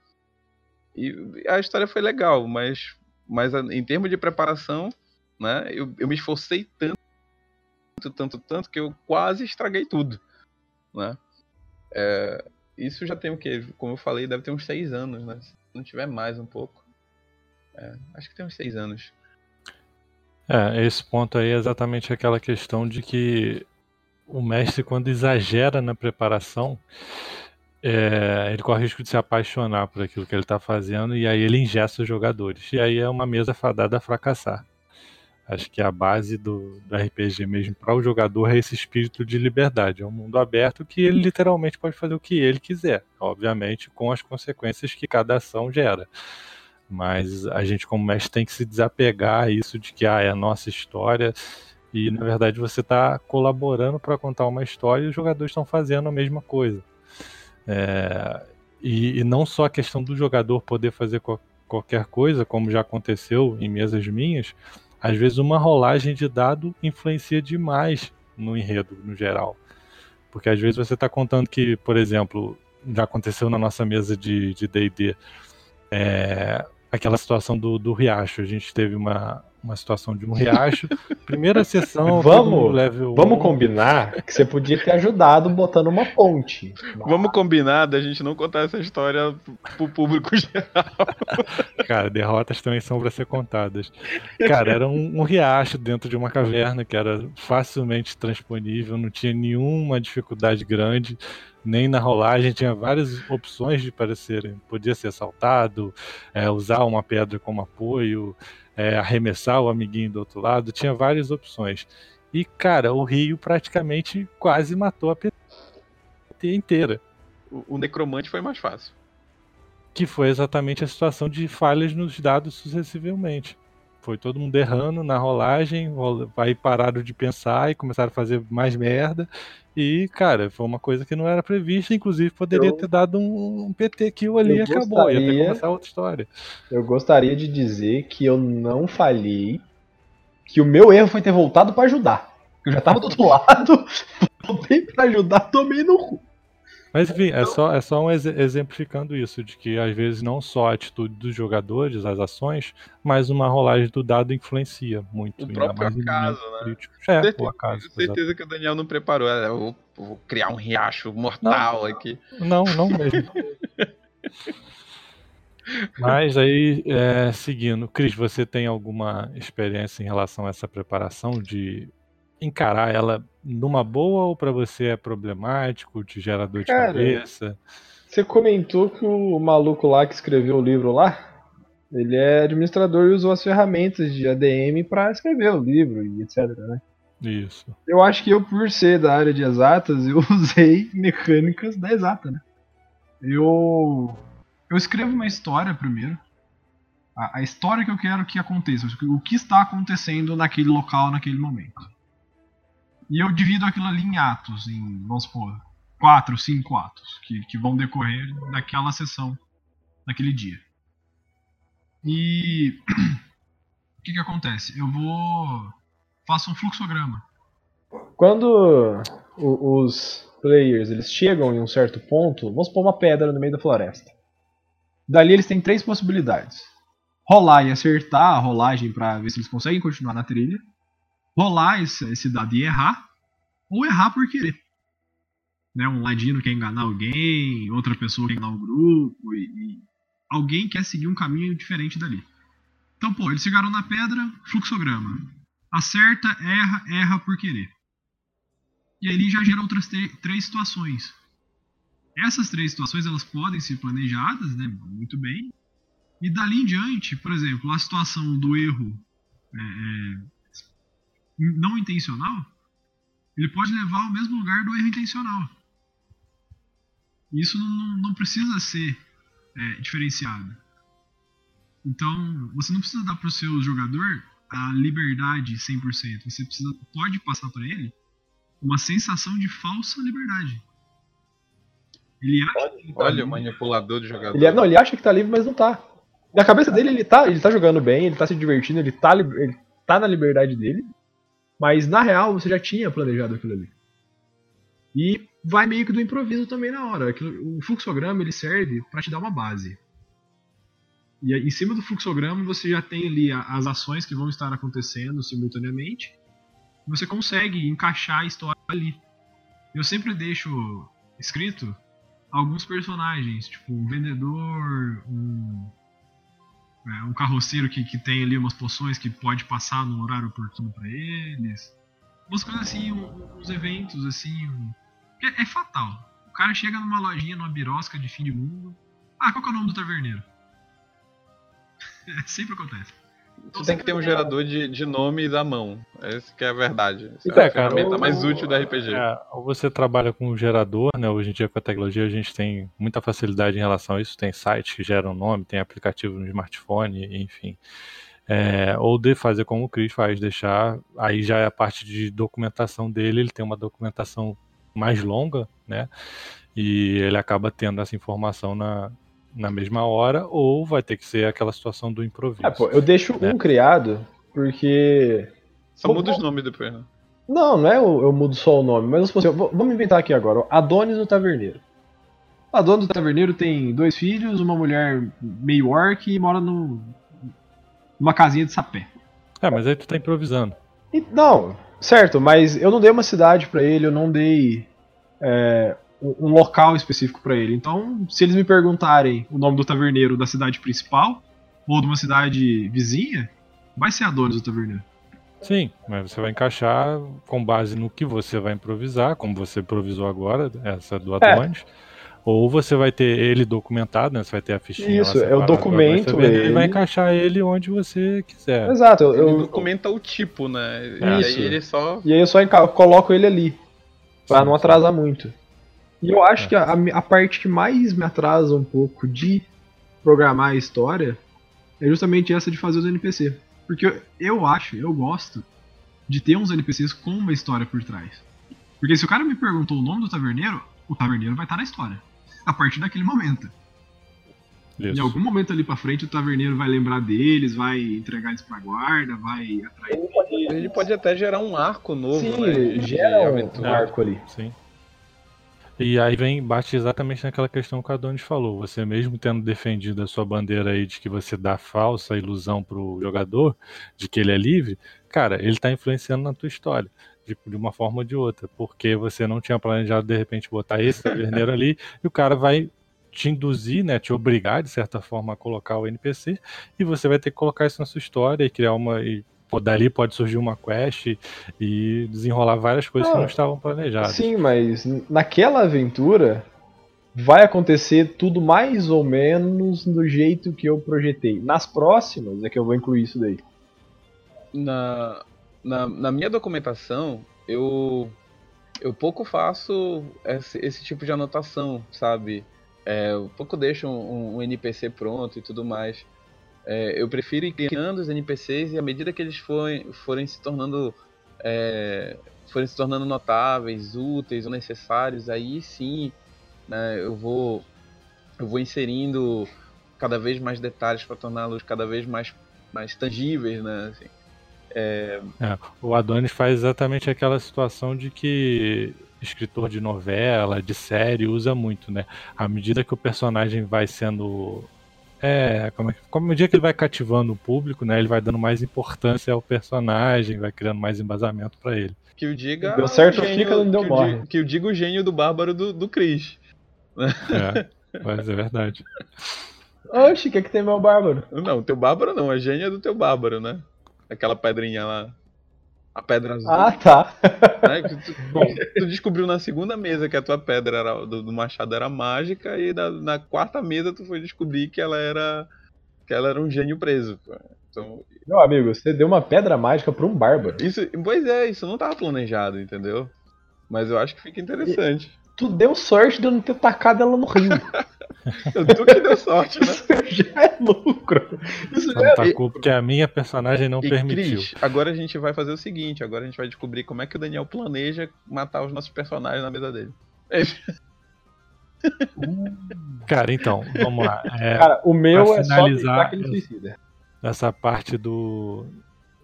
Speaker 2: E a história foi legal, mas, mas em termos de preparação, né, eu, eu me esforcei tanto, tanto, tanto, que eu quase estraguei tudo. Né? É, isso já tem o que? Como eu falei, deve ter uns seis anos, né? Se não tiver mais um pouco. É, acho que tem uns seis anos.
Speaker 1: É, esse ponto aí é exatamente aquela questão de que o mestre, quando exagera na preparação, é, ele corre o risco de se apaixonar por aquilo que ele está fazendo e aí ele ingesta os jogadores. E aí é uma mesa fadada a fracassar. Acho que a base do, do RPG mesmo para o jogador é esse espírito de liberdade. É um mundo aberto que ele literalmente pode fazer o que ele quiser, obviamente com as consequências que cada ação gera. Mas a gente, como mestre, tem que se desapegar isso de que ah, é a nossa história e na verdade você está colaborando para contar uma história e os jogadores estão fazendo a mesma coisa. É, e, e, não só a questão do jogador poder fazer co qualquer coisa, como já aconteceu em mesas minhas, às vezes uma rolagem de dado influencia demais no enredo, no geral. Porque às vezes você está contando que, por exemplo, já aconteceu na nossa mesa de DD, é, aquela situação do, do riacho. A gente teve uma, uma situação de um riacho. Primeira sessão.
Speaker 3: Vamos, level vamos combinar que você podia ter ajudado botando uma ponte.
Speaker 2: Vamos combinar da gente não contar essa história pro público geral.
Speaker 1: Cara, derrotas também são para ser contadas. Cara, era um, um, riacho dentro de uma caverna que era facilmente transponível, não tinha nenhuma dificuldade grande. Nem na rolagem tinha várias opções de parecer. Podia ser saltado, é, usar uma pedra como apoio, é, arremessar o amiguinho do outro lado, tinha várias opções. E, cara, o Rio praticamente quase matou a PT inteira.
Speaker 2: o, o necromante foi mais fácil.
Speaker 1: Que foi exatamente a situação de falhas nos dados sucessivamente. Foi todo mundo errando na rolagem, aí pararam de pensar e começaram a fazer mais merda. E, cara, foi uma coisa que não era prevista, inclusive poderia eu, ter dado um, um PT kill ali e acabou, gostaria, ia ter começar outra história.
Speaker 3: Eu gostaria de dizer que eu não falhei, que o meu erro foi ter voltado para ajudar. Eu já tava do outro lado, voltei pra ajudar, tomei no cu.
Speaker 1: Mas enfim, é só, é só um ex exemplificando isso, de que às vezes não só a atitude dos jogadores, as ações, mas uma rolagem do dado influencia muito.
Speaker 2: O próprio acaso, né? É, certeza, o acaso. Tenho certeza exatamente. que o Daniel não preparou. É, eu vou criar um riacho mortal
Speaker 1: não,
Speaker 2: aqui.
Speaker 1: Não, não mesmo. Mas aí, é, seguindo, Cris, você tem alguma experiência em relação a essa preparação de encarar ela numa boa ou para você é problemático, te gera dor de Cara, cabeça?
Speaker 3: Você comentou que o maluco lá que escreveu o livro lá, ele é administrador e usou as ferramentas de ADM para escrever o livro e etc, né?
Speaker 1: Isso.
Speaker 3: Eu acho que eu, por ser da área de exatas, eu usei mecânicas da exata, né? Eu eu escrevo uma história primeiro. A, a história que eu quero que aconteça, o que está acontecendo naquele local, naquele momento. E eu divido aquilo ali em atos, em, vamos supor, quatro, cinco atos, que, que vão decorrer naquela sessão, naquele dia. E o que, que acontece? Eu vou. faço um fluxograma. Quando os players eles chegam em um certo ponto, vamos pôr uma pedra no meio da floresta. Dali eles têm três possibilidades: rolar e acertar a rolagem para ver se eles conseguem continuar na trilha, rolar esse, esse dado e errar, ou errar por querer. Né, um ladino quer enganar alguém, outra pessoa quer enganar o grupo, e, e alguém quer seguir um caminho diferente dali. Então, pô, eles chegaram na pedra, fluxograma. Acerta, erra, erra por querer. E aí já gera outras três situações. Essas três situações elas podem ser planejadas, né, muito bem. E dali em diante, por exemplo, a situação do erro é, é não intencional, ele pode levar ao mesmo lugar do erro intencional. Isso não, não precisa ser é, diferenciado. Então, você não precisa dar para o seu jogador a liberdade 100%. Você precisa, pode passar para ele uma sensação de falsa liberdade.
Speaker 2: Ele acha Olha, que tá olha o manipulador de jogador.
Speaker 3: Ele, é, não, ele acha que tá livre, mas não tá. Na cabeça dele, ele tá, ele tá jogando bem, ele tá se divertindo, ele tá, ele tá na liberdade dele. Mas na real, você já tinha planejado aquilo ali. E vai meio que do improviso também na hora. O fluxograma ele serve para te dar uma base. E em cima do fluxograma você já tem ali as ações que vão estar acontecendo simultaneamente. Você consegue encaixar a história ali. Eu sempre deixo escrito alguns personagens, tipo um vendedor, um, é, um carroceiro que, que tem ali umas poções que pode passar no horário oportuno para eles. Umas coisas assim, uns eventos assim. Um... É, é, fatal. O cara chega numa lojinha, numa birosca de fim de mundo. Ah, qual que é o nome do taverneiro? é, sempre acontece.
Speaker 2: Você tem que ter um gerador de, de nomes à mão. Essa que é a verdade. Essa é, é a ferramenta ou, mais útil da RPG.
Speaker 1: É, ou você trabalha com um gerador, né? Hoje em dia com a tecnologia a gente tem muita facilidade em relação a isso. Tem sites que geram nome, tem aplicativo no smartphone, enfim. É, ou de fazer como o Chris faz, deixar. Aí já é a parte de documentação dele, ele tem uma documentação mais longa, né? E ele acaba tendo essa informação na, na mesma hora, ou vai ter que ser aquela situação do improviso. É,
Speaker 3: pô, eu deixo né? um criado, porque.
Speaker 2: Só pô, muda os nomes depois, né?
Speaker 3: Não, não é eu, eu mudo só o nome, mas assim, vamos inventar aqui agora. Adonis no Taverneiro. O Adonis do Taverneiro tem dois filhos, uma mulher meio orc e mora no, numa casinha de sapé.
Speaker 1: É, mas aí tu tá improvisando.
Speaker 3: E, não, certo, mas eu não dei uma cidade para ele, eu não dei é, um local específico para ele. Então, se eles me perguntarem o nome do taverneiro da cidade principal ou de uma cidade vizinha, vai ser a Adonis do taverneiro.
Speaker 1: Sim, mas você vai encaixar com base no que você vai improvisar, como você improvisou agora, essa do é. Adonis. É. Ou você vai ter ele documentado, né? Você vai ter a fichinha.
Speaker 3: Isso, eu documento ele.
Speaker 1: E vai encaixar ele onde você quiser.
Speaker 3: Exato. Eu,
Speaker 2: ele documenta o tipo, né?
Speaker 3: Isso. E aí ele só. E aí eu só coloco ele ali. Pra sim, não atrasar sim. muito. E eu acho é. que a, a parte que mais me atrasa um pouco de programar a história é justamente essa de fazer os NPC. Porque eu, eu acho, eu gosto de ter uns NPCs com uma história por trás. Porque se o cara me perguntou o nome do taverneiro, o taverneiro vai estar na história. A partir daquele momento. Isso. Em algum momento ali pra frente, o taverneiro vai lembrar deles, vai entregar eles pra guarda, vai atrair.
Speaker 2: Ele pode, ele pode até gerar um arco novo,
Speaker 3: Sim,
Speaker 2: né?
Speaker 3: gera um, um arco ali.
Speaker 1: Sim. E aí vem, bate exatamente naquela questão que a Adonis falou. Você mesmo tendo defendido a sua bandeira aí de que você dá falsa ilusão pro jogador, de que ele é livre, cara, ele tá influenciando na tua história. De, de uma forma ou de outra. Porque você não tinha planejado, de repente, botar esse taverneiro ali, e o cara vai te induzir, né, te obrigar de certa forma a colocar o NPC e você vai ter que colocar isso na sua história e criar uma e dali pode surgir uma quest e desenrolar várias coisas ah, que não estavam planejadas.
Speaker 3: Sim, mas naquela aventura vai acontecer tudo mais ou menos do jeito que eu projetei. Nas próximas é que eu vou incluir isso daí.
Speaker 2: Na, na, na minha documentação, eu, eu pouco faço esse, esse tipo de anotação, sabe? É, eu pouco deixo um, um NPC pronto e tudo mais. É, eu prefiro ir criando os NPCs e à medida que eles forem, forem se tornando é, forem se tornando notáveis, úteis ou necessários, aí sim né, eu vou eu vou inserindo cada vez mais detalhes para torná-los cada vez mais mais tangíveis, né? Assim,
Speaker 1: é... É, o Adonis faz exatamente aquela situação de que escritor de novela, de série usa muito, né? À medida que o personagem vai sendo é, como, é, como o dia que ele vai cativando o público, né? Ele vai dando mais importância ao personagem, vai criando mais embasamento para ele.
Speaker 2: Que o diga.
Speaker 3: Deu certo, gênio, fica, não deu
Speaker 2: que
Speaker 3: morre.
Speaker 2: que o diga o gênio do bárbaro do, do Chris.
Speaker 1: É, mas é verdade.
Speaker 3: Oxi, o que, é que tem meu bárbaro?
Speaker 2: Não, teu bárbaro não, a gênia é do teu bárbaro, né? Aquela pedrinha lá. A pedra azul.
Speaker 3: Ah, tá.
Speaker 2: Né? Tu, tu, descobriu na segunda mesa que a tua pedra era, do, do machado era mágica, e na, na, quarta mesa tu foi descobrir que ela era. que ela era um gênio preso. Então,
Speaker 3: Meu amigo, você deu uma pedra mágica pra um bárbaro.
Speaker 2: Isso, pois é, isso não tava planejado, entendeu? Mas eu acho que fica interessante.
Speaker 3: E, tu deu sorte de eu não ter tacado ela no rio.
Speaker 2: tu que deu sorte, né?
Speaker 3: Isso já é lucro.
Speaker 1: Isso já é... Porque a minha personagem não
Speaker 2: e,
Speaker 1: permitiu.
Speaker 2: Cris, agora a gente vai fazer o seguinte: agora a gente vai descobrir como é que o Daniel planeja matar os nossos personagens na mesa dele.
Speaker 1: Cara, então, vamos lá.
Speaker 3: É, Cara, o meu é só
Speaker 1: essa parte do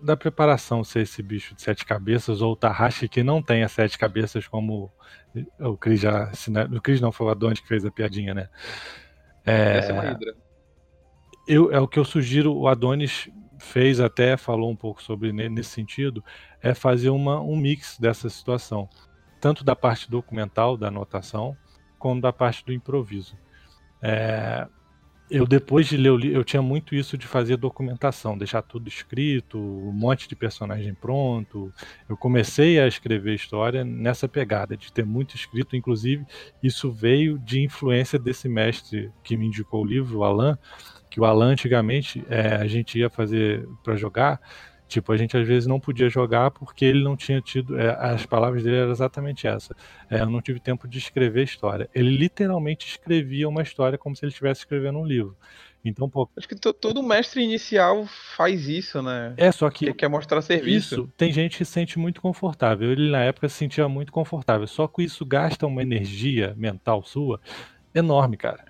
Speaker 1: da preparação ser esse bicho de sete cabeças ou o Tahashi que não tenha sete cabeças como o Chris já. O Chris não foi o Adonis que fez a piadinha, né?
Speaker 2: É, Essa é uma hidra.
Speaker 1: Eu, é o que eu sugiro, o Adonis fez até, falou um pouco sobre nesse sentido, é fazer uma, um mix dessa situação. Tanto da parte documental, da anotação, como da parte do improviso. É, eu depois de ler o eu tinha muito isso de fazer documentação, deixar tudo escrito, um monte de personagem pronto. Eu comecei a escrever história nessa pegada de ter muito escrito, inclusive isso veio de influência desse mestre que me indicou o livro, o Alan, que o Alan antigamente é, a gente ia fazer para jogar Tipo, a gente às vezes não podia jogar porque ele não tinha tido. É, as palavras dele eram exatamente essa. É, eu não tive tempo de escrever história. Ele literalmente escrevia uma história como se ele estivesse escrevendo um livro. Então, pô.
Speaker 2: Acho que todo mestre inicial faz isso, né?
Speaker 1: É, só que.
Speaker 2: Ele quer mostrar serviço. Isso,
Speaker 1: tem gente que se sente muito confortável. Ele na época se sentia muito confortável. Só que isso gasta uma energia mental sua enorme, cara.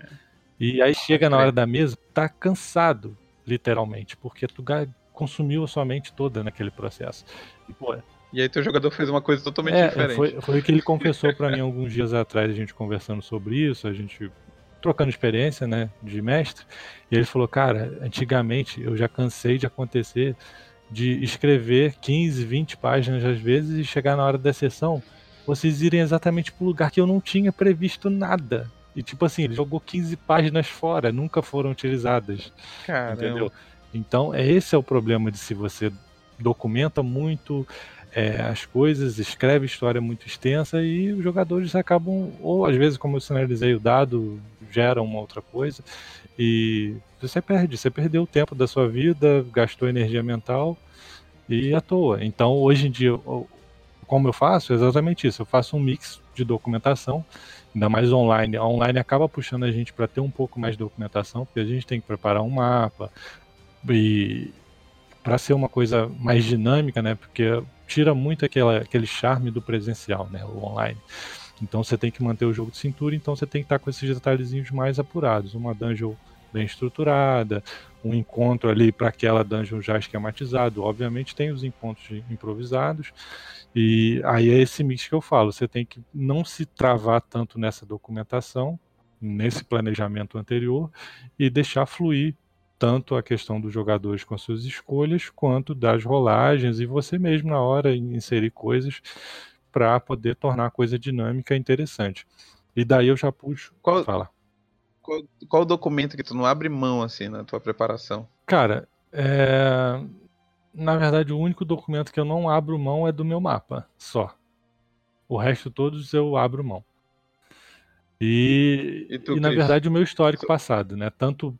Speaker 1: E aí chega na hora da mesa, tá cansado, literalmente, porque tu consumiu a sua mente toda naquele processo.
Speaker 2: E, pô, e aí teu jogador fez uma coisa totalmente
Speaker 1: é,
Speaker 2: diferente.
Speaker 1: Foi, foi o que ele confessou para mim alguns dias atrás, a gente conversando sobre isso, a gente trocando experiência, né, de mestre. E ele falou, cara, antigamente eu já cansei de acontecer de escrever 15, 20 páginas às vezes e chegar na hora da sessão, vocês irem exatamente pro lugar que eu não tinha previsto nada. E tipo assim, ele jogou 15 páginas fora, nunca foram utilizadas.
Speaker 2: Caramba. Entendeu?
Speaker 1: Então, é esse é o problema de se você documenta muito é, as coisas, escreve história muito extensa e os jogadores acabam, ou às vezes, como eu sinalizei, o dado gera uma outra coisa e você perde, você perdeu o tempo da sua vida, gastou energia mental e à toa. Então, hoje em dia, como eu faço? É exatamente isso. Eu faço um mix de documentação, ainda mais online. A online acaba puxando a gente para ter um pouco mais de documentação, porque a gente tem que preparar um mapa e para ser uma coisa mais dinâmica, né? Porque tira muito aquela, aquele charme do presencial, né? O online. Então você tem que manter o jogo de cintura, então você tem que estar com esses detalhezinhos mais apurados. Uma dungeon bem estruturada, um encontro ali para aquela dungeon já esquematizado. Obviamente tem os encontros improvisados. E aí é esse mix que eu falo, você tem que não se travar tanto nessa documentação, nesse planejamento anterior e deixar fluir tanto a questão dos jogadores com suas escolhas, quanto das rolagens e você mesmo na hora inserir coisas para poder tornar a coisa dinâmica e interessante. E daí eu já puxo.
Speaker 2: Qual,
Speaker 1: Fala.
Speaker 2: Qual, qual documento que tu não abre mão assim na tua preparação?
Speaker 1: Cara, é... na verdade o único documento que eu não abro mão é do meu mapa, só. O resto todos eu abro mão. E,
Speaker 2: E tu,
Speaker 1: e na
Speaker 2: Cris?
Speaker 1: verdade o meu histórico passado, né? Tanto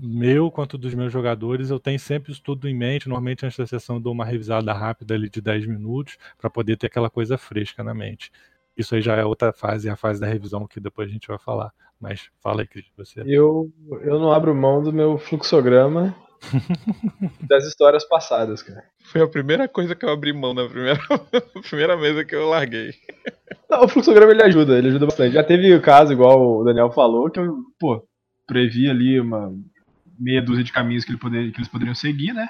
Speaker 1: meu quanto dos meus jogadores, eu tenho sempre isso tudo em mente. Normalmente antes da sessão eu dou uma revisada rápida ali de 10 minutos para poder ter aquela coisa fresca na mente. Isso aí já é outra fase, é a fase da revisão que depois a gente vai falar. Mas fala aí, Cris, você.
Speaker 3: Eu, eu não abro mão do meu fluxograma das histórias passadas, cara.
Speaker 2: Foi a primeira coisa que eu abri mão na primeira, primeira mesa que eu larguei.
Speaker 3: Não, o fluxograma ele ajuda, ele ajuda bastante. Já teve o caso, igual o Daniel falou, que eu, pô, previ ali uma meia dúzia de caminhos que, ele poder, que eles poderiam seguir, né?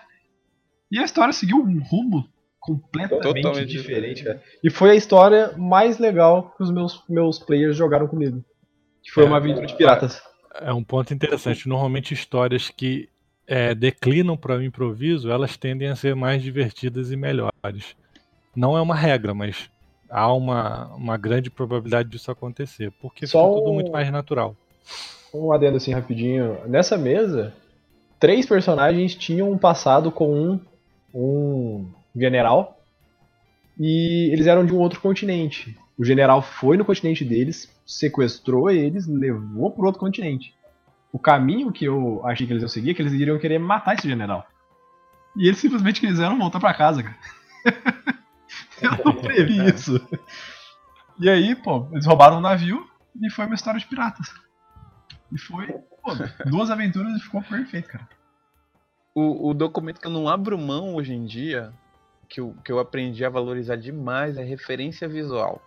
Speaker 3: E a história seguiu um rumo completamente
Speaker 2: Totalmente
Speaker 3: diferente, cara. E foi a história mais legal que os meus, meus players jogaram comigo. Que foi
Speaker 1: É,
Speaker 3: uma aventura de piratas.
Speaker 1: É um ponto interessante. Normalmente histórias que é, declinam para o improviso, elas tendem a ser mais divertidas e melhores. Não é uma regra, mas há uma, uma grande probabilidade disso acontecer, porque
Speaker 3: Só
Speaker 1: fica tudo
Speaker 3: um-
Speaker 1: muito mais natural.
Speaker 3: Um adendo assim rapidinho. Nessa mesa, três personagens tinham um passado com um, um general e eles eram de um outro continente. O general foi no continente deles, sequestrou eles, levou pro outro continente. O caminho que eu achei que eles iam seguir é que eles iriam querer matar esse general. E eles simplesmente quiseram voltar pra casa, cara. eu não previ isso. E aí, pô, eles roubaram um navio e foi uma história de piratas. E foi, pô, duas aventuras e ficou perfeito, cara.
Speaker 2: O, o documento que eu não abro mão hoje em dia, que eu, que eu aprendi a valorizar demais, é referência visual.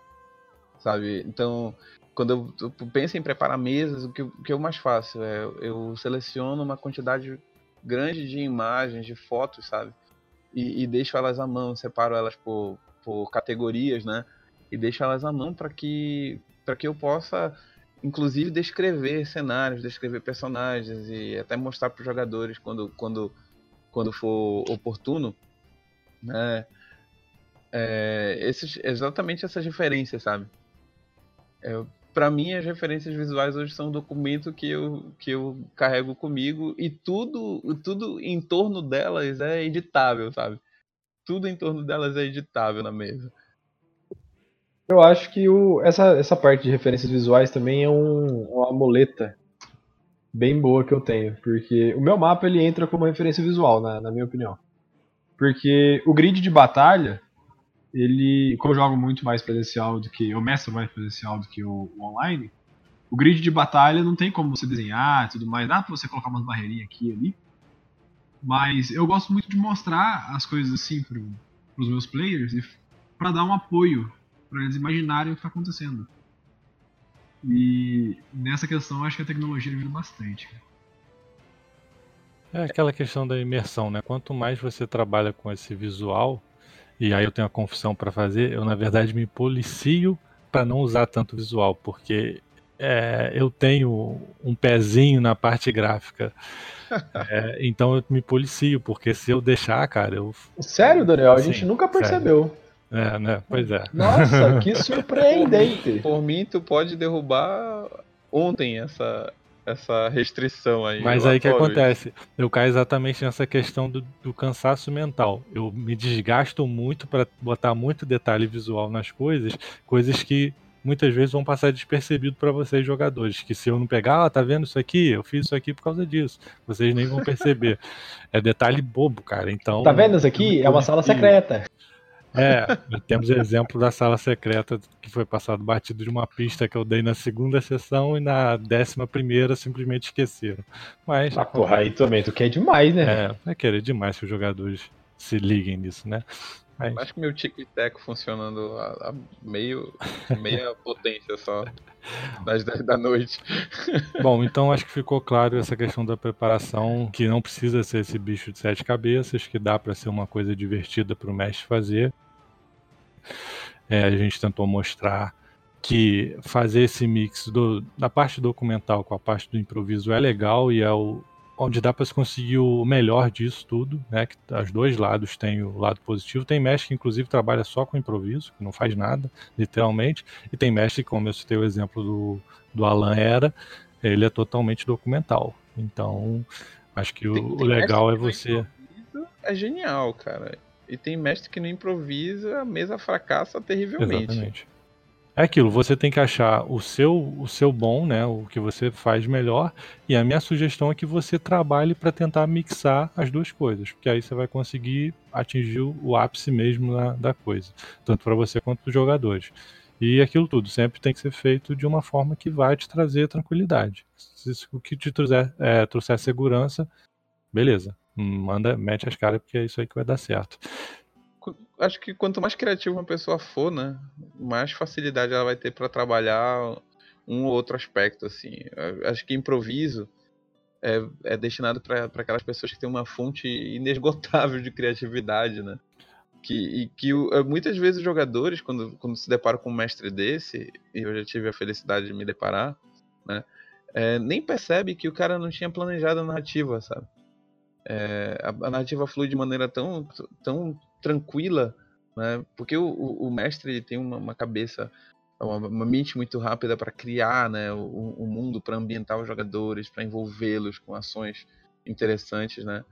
Speaker 2: Sabe? Então, quando eu, eu penso em preparar mesas, o que, o que eu mais faço é eu seleciono uma quantidade grande de imagens, de fotos, sabe? E, e deixo elas à mão, separo elas por, por categorias, né? E deixo elas à mão para que, para que eu possa inclusive descrever cenários, descrever personagens e até mostrar para os jogadores quando, quando, quando for oportuno, né? É, esses, exatamente essas referências, sabe? É, para mim, as referências visuais hoje são um documento que eu, que eu carrego comigo e tudo, tudo em torno delas é editável, sabe? Tudo em torno delas é editável na mesa.
Speaker 3: Eu acho que o, essa, essa parte de referências visuais também é um, uma muleta bem boa que eu tenho, porque o meu mapa ele entra como referência visual, na, na minha opinião. Porque o grid de batalha, ele, como eu jogo muito mais presencial do que, eu mestro mais presencial do que o, o online, o grid de batalha não tem como você desenhar e tudo mais, dá pra você colocar umas barreirinhas aqui e ali. Mas eu gosto muito de mostrar as coisas assim pro, pros meus players para dar um apoio para eles imaginarem o que está acontecendo. E nessa questão acho que a tecnologia ajuda bastante.
Speaker 1: É aquela questão da imersão, né? Quanto mais você trabalha com esse visual, e aí eu tenho uma confissão para fazer, eu na verdade me policio para não usar tanto visual, porque é, eu tenho um pezinho na parte gráfica. É, então eu me policio, porque se eu deixar, cara, eu.
Speaker 3: Sério, Daniel? A
Speaker 1: Sim,
Speaker 3: gente nunca percebeu.
Speaker 1: É, né? Pois é.
Speaker 3: Nossa, que surpreendente.
Speaker 2: Por mim, tu pode derrubar ontem essa, essa restrição aí.
Speaker 1: Mas aí que acontece? Eu caio exatamente nessa questão do, do cansaço mental. Eu me desgasto muito para botar muito detalhe visual nas coisas, coisas que muitas vezes vão passar despercebido para vocês jogadores. Que se eu não pegar, ah, tá vendo isso aqui? Eu fiz isso aqui por causa disso. Vocês nem vão perceber. é detalhe bobo, cara. Então.
Speaker 3: Tá vendo isso aqui? É uma sala secreta.
Speaker 1: É, temos exemplo da sala secreta que foi passado batido de uma pista que eu dei na segunda sessão e na décima primeira simplesmente esqueceram. Mas.
Speaker 3: Ah, porra, aí também tu quer demais, né?
Speaker 1: É, é querer demais que os jogadores se liguem nisso, né?
Speaker 2: Mas... Acho que meu tic teco funcionando a, a, meio, meia potência só das 10 da noite.
Speaker 1: Bom, então acho que ficou claro essa questão da preparação, que não precisa ser esse bicho de sete cabeças, que dá para ser uma coisa divertida para o mestre fazer. É, a gente tentou mostrar que fazer esse mix do, da parte documental com a parte do improviso é legal e é o, onde dá para se conseguir o melhor disso tudo, né? Que os dois lados têm o lado positivo. Tem mestre que inclusive trabalha só com improviso, que não faz nada, literalmente, e tem mestre, como eu citei o exemplo do, do Alan Era, ele é totalmente documental. Então, acho que o, tem, tem o legal é você.
Speaker 2: É genial, cara. E tem mestre que não improvisa, a mesa fracassa terrivelmente.
Speaker 1: Exatamente. É aquilo, você tem que achar o seu, o seu bom, né, o que você faz melhor, e a minha sugestão é que você trabalhe para tentar mixar as duas coisas, porque aí você vai conseguir atingir o ápice mesmo da, da coisa, tanto para você quanto para os jogadores. E aquilo tudo sempre tem que ser feito de uma forma que vai te trazer tranquilidade. Se o que te trouxer, é, trouxer segurança, beleza, manda, mete as caras, porque é isso aí que vai dar certo
Speaker 2: acho que quanto mais criativa uma pessoa for, né, mais facilidade ela vai ter para trabalhar um ou outro aspecto, assim. Acho que improviso é, é destinado para aquelas pessoas que têm uma fonte inesgotável de criatividade, né? Que, e que muitas vezes os jogadores, quando, quando se deparam com um mestre desse, e eu já tive a felicidade de me deparar, né? É, nem percebe que o cara não tinha planejado a narrativa, sabe? É, a, a, narrativa flui de maneira tão, tão tranquila, né? Porque o, o mestre tem uma, uma cabeça, uma, uma, mente muito rápida para criar, né? O, o mundo, para ambientar os jogadores, para envolvê-los com ações interessantes, né?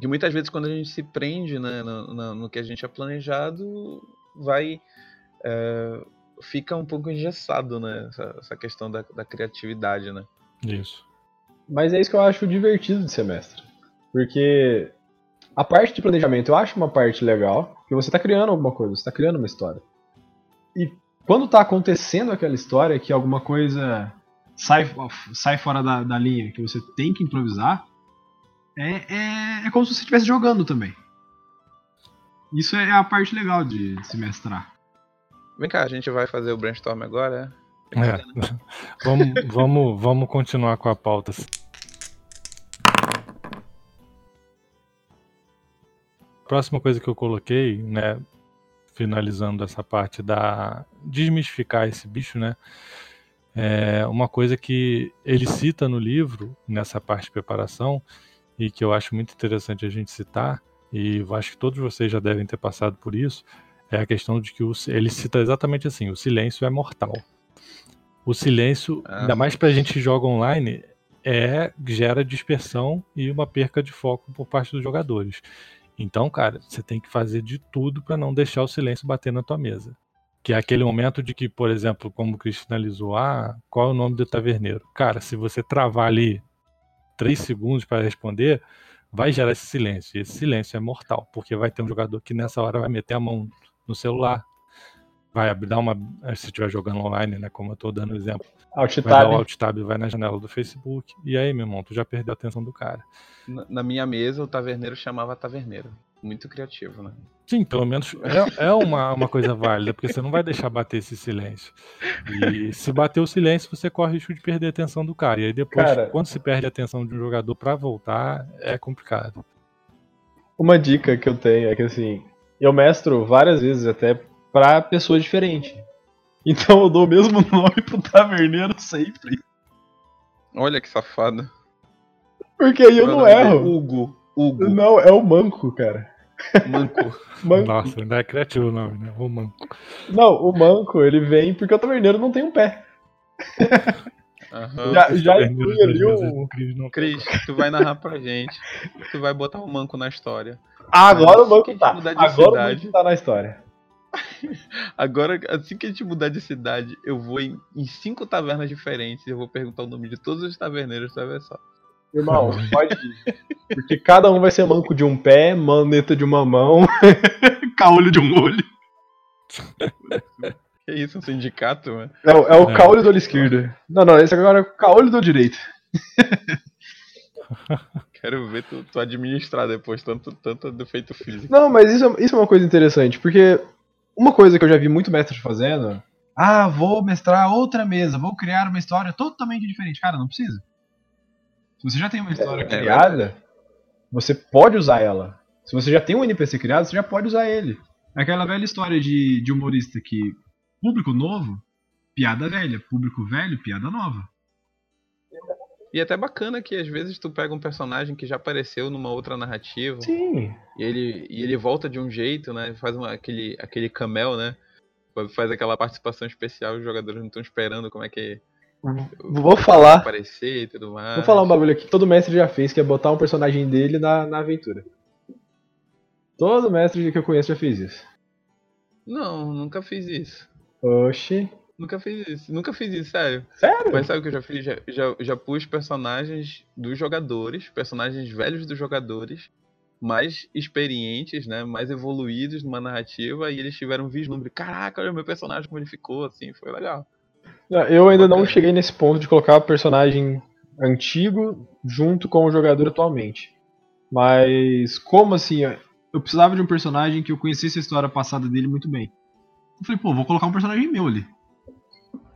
Speaker 2: Que muitas vezes quando a gente se prende né, no, no, no que a gente é planejado, vai é, fica um pouco engessado, né? Essa, essa questão da, da criatividade, né?
Speaker 1: Isso.
Speaker 3: Mas é isso que eu acho divertido de semestre. Porque a parte de planejamento eu acho uma parte legal, porque você está criando alguma coisa, você está criando uma história. E quando está acontecendo aquela história, que alguma coisa sai, sai fora da, da linha, que você tem que improvisar, é, é, é como se você estivesse jogando também. Isso é a parte legal de se mestrar.
Speaker 2: Vem cá, a gente vai fazer o brainstorm agora,
Speaker 1: é? é. vamos, vamos, vamos continuar com a pauta. Próxima coisa que eu coloquei, né, finalizando essa parte da desmistificar esse bicho, né, é uma coisa que ele cita no livro, nessa parte de preparação, e que eu acho muito interessante a gente citar, e acho que todos vocês já devem ter passado por isso, é a questão de que o, ele cita exatamente assim: o silêncio é mortal. O silêncio, ah. ainda mais para a gente que joga online, é gera dispersão e uma perca de foco por parte dos jogadores. Então, cara, você tem que fazer de tudo para não deixar o silêncio bater na tua mesa. Que é aquele momento de que, por exemplo, como o Cris finalizou, ah, qual é o nome do taverneiro? Cara, se você travar ali três segundos para responder, vai gerar esse silêncio. E esse silêncio é mortal, porque vai ter um jogador que nessa hora vai meter a mão no celular, vai dar uma. Se estiver jogando online, né? Como eu estou dando exemplo.
Speaker 3: Alt
Speaker 1: vai dar o alt tab, vai na janela do Facebook. E aí, meu irmão, tu já perdeu a atenção do cara.
Speaker 2: Na, na minha mesa, o taverneiro chamava taverneiro. Muito criativo, né?
Speaker 1: Sim, pelo menos é, é uma, uma coisa válida, porque você não vai deixar bater esse silêncio. E se bater o silêncio, você corre o risco de perder a atenção do cara. E aí depois, cara, quando se perde a atenção de um jogador para voltar, é complicado.
Speaker 3: Uma dica que eu tenho é que assim, eu mestro várias vezes até para pessoas diferentes. Então eu dou o mesmo nome pro taverneiro sempre.
Speaker 2: Olha que safado.
Speaker 3: Porque aí eu não erro.
Speaker 2: Hugo. Hugo.
Speaker 3: Não, é o Manco, cara.
Speaker 2: Manco.
Speaker 1: Manco. Nossa, ainda é criativo o nome, né? O Manco.
Speaker 3: Não, o Manco, ele vem porque o taverneiro não tem um pé.
Speaker 2: Uhum.
Speaker 3: Já, já inclui ali o.
Speaker 2: Cris, tu vai narrar pra gente. Tu vai botar o Manco na história.
Speaker 3: agora o Manco tá. Agora o Manco tá na história.
Speaker 2: Agora, assim que a gente mudar de cidade, eu vou em, em cinco tavernas diferentes. Eu vou perguntar o nome de todos os taverneiros, você vai ver só.
Speaker 3: Irmão, pode ir. Porque cada um vai ser manco de um pé, maneta de uma mão, caolho de um olho.
Speaker 2: Que isso, um sindicato, mano?
Speaker 3: É, o- é o
Speaker 1: É.
Speaker 3: caolho do olho esquerdo. Não, não, esse agora é o caolho do direito.
Speaker 2: Quero ver tu, tu administrar depois tanto, tanto defeito físico.
Speaker 3: Não, mas isso, é- isso é uma coisa interessante, porque uma coisa que eu já vi muito mestre fazendo. Ah, vou mestrar outra mesa, vou criar uma história totalmente diferente. Cara, não precisa. Se você já tem uma história
Speaker 2: É,
Speaker 3: criada, você pode usar ela. Se você já tem um NPC criado, você já pode usar ele. É Aquela velha história de, de humorista que público novo, piada velha, público velho, piada nova.
Speaker 2: E é até bacana que às vezes tu pega um personagem que já apareceu numa outra narrativa
Speaker 3: Sim.
Speaker 2: e ele, e ele volta de um jeito, né? Faz uma, aquele, aquele camel, né? Faz aquela participação especial, os jogadores não estão esperando como é que
Speaker 3: Vou falar.
Speaker 2: aparecer e tudo mais.
Speaker 3: Vou falar um bagulho aqui que todo mestre já fez, que é botar um personagem dele na, na aventura. Todo mestre que eu conheço já fez isso.
Speaker 2: Não, nunca fiz isso.
Speaker 3: Oxi.
Speaker 2: Nunca fiz isso. Nunca fiz isso, sério.
Speaker 3: Sério?
Speaker 2: Mas sabe o que eu já fiz? Já, já, já pus personagens dos jogadores, personagens velhos dos jogadores, mais experientes, né? Mais evoluídos numa narrativa, e eles tiveram um vislumbre. Caraca, olha o meu personagem como ele ficou, assim, foi legal.
Speaker 3: Eu ainda não cheguei nesse ponto de colocar o personagem antigo junto com o jogador atualmente. Mas como assim? Eu precisava de um personagem que eu conhecesse a história passada dele muito bem. Eu falei, pô, vou colocar um personagem meu ali.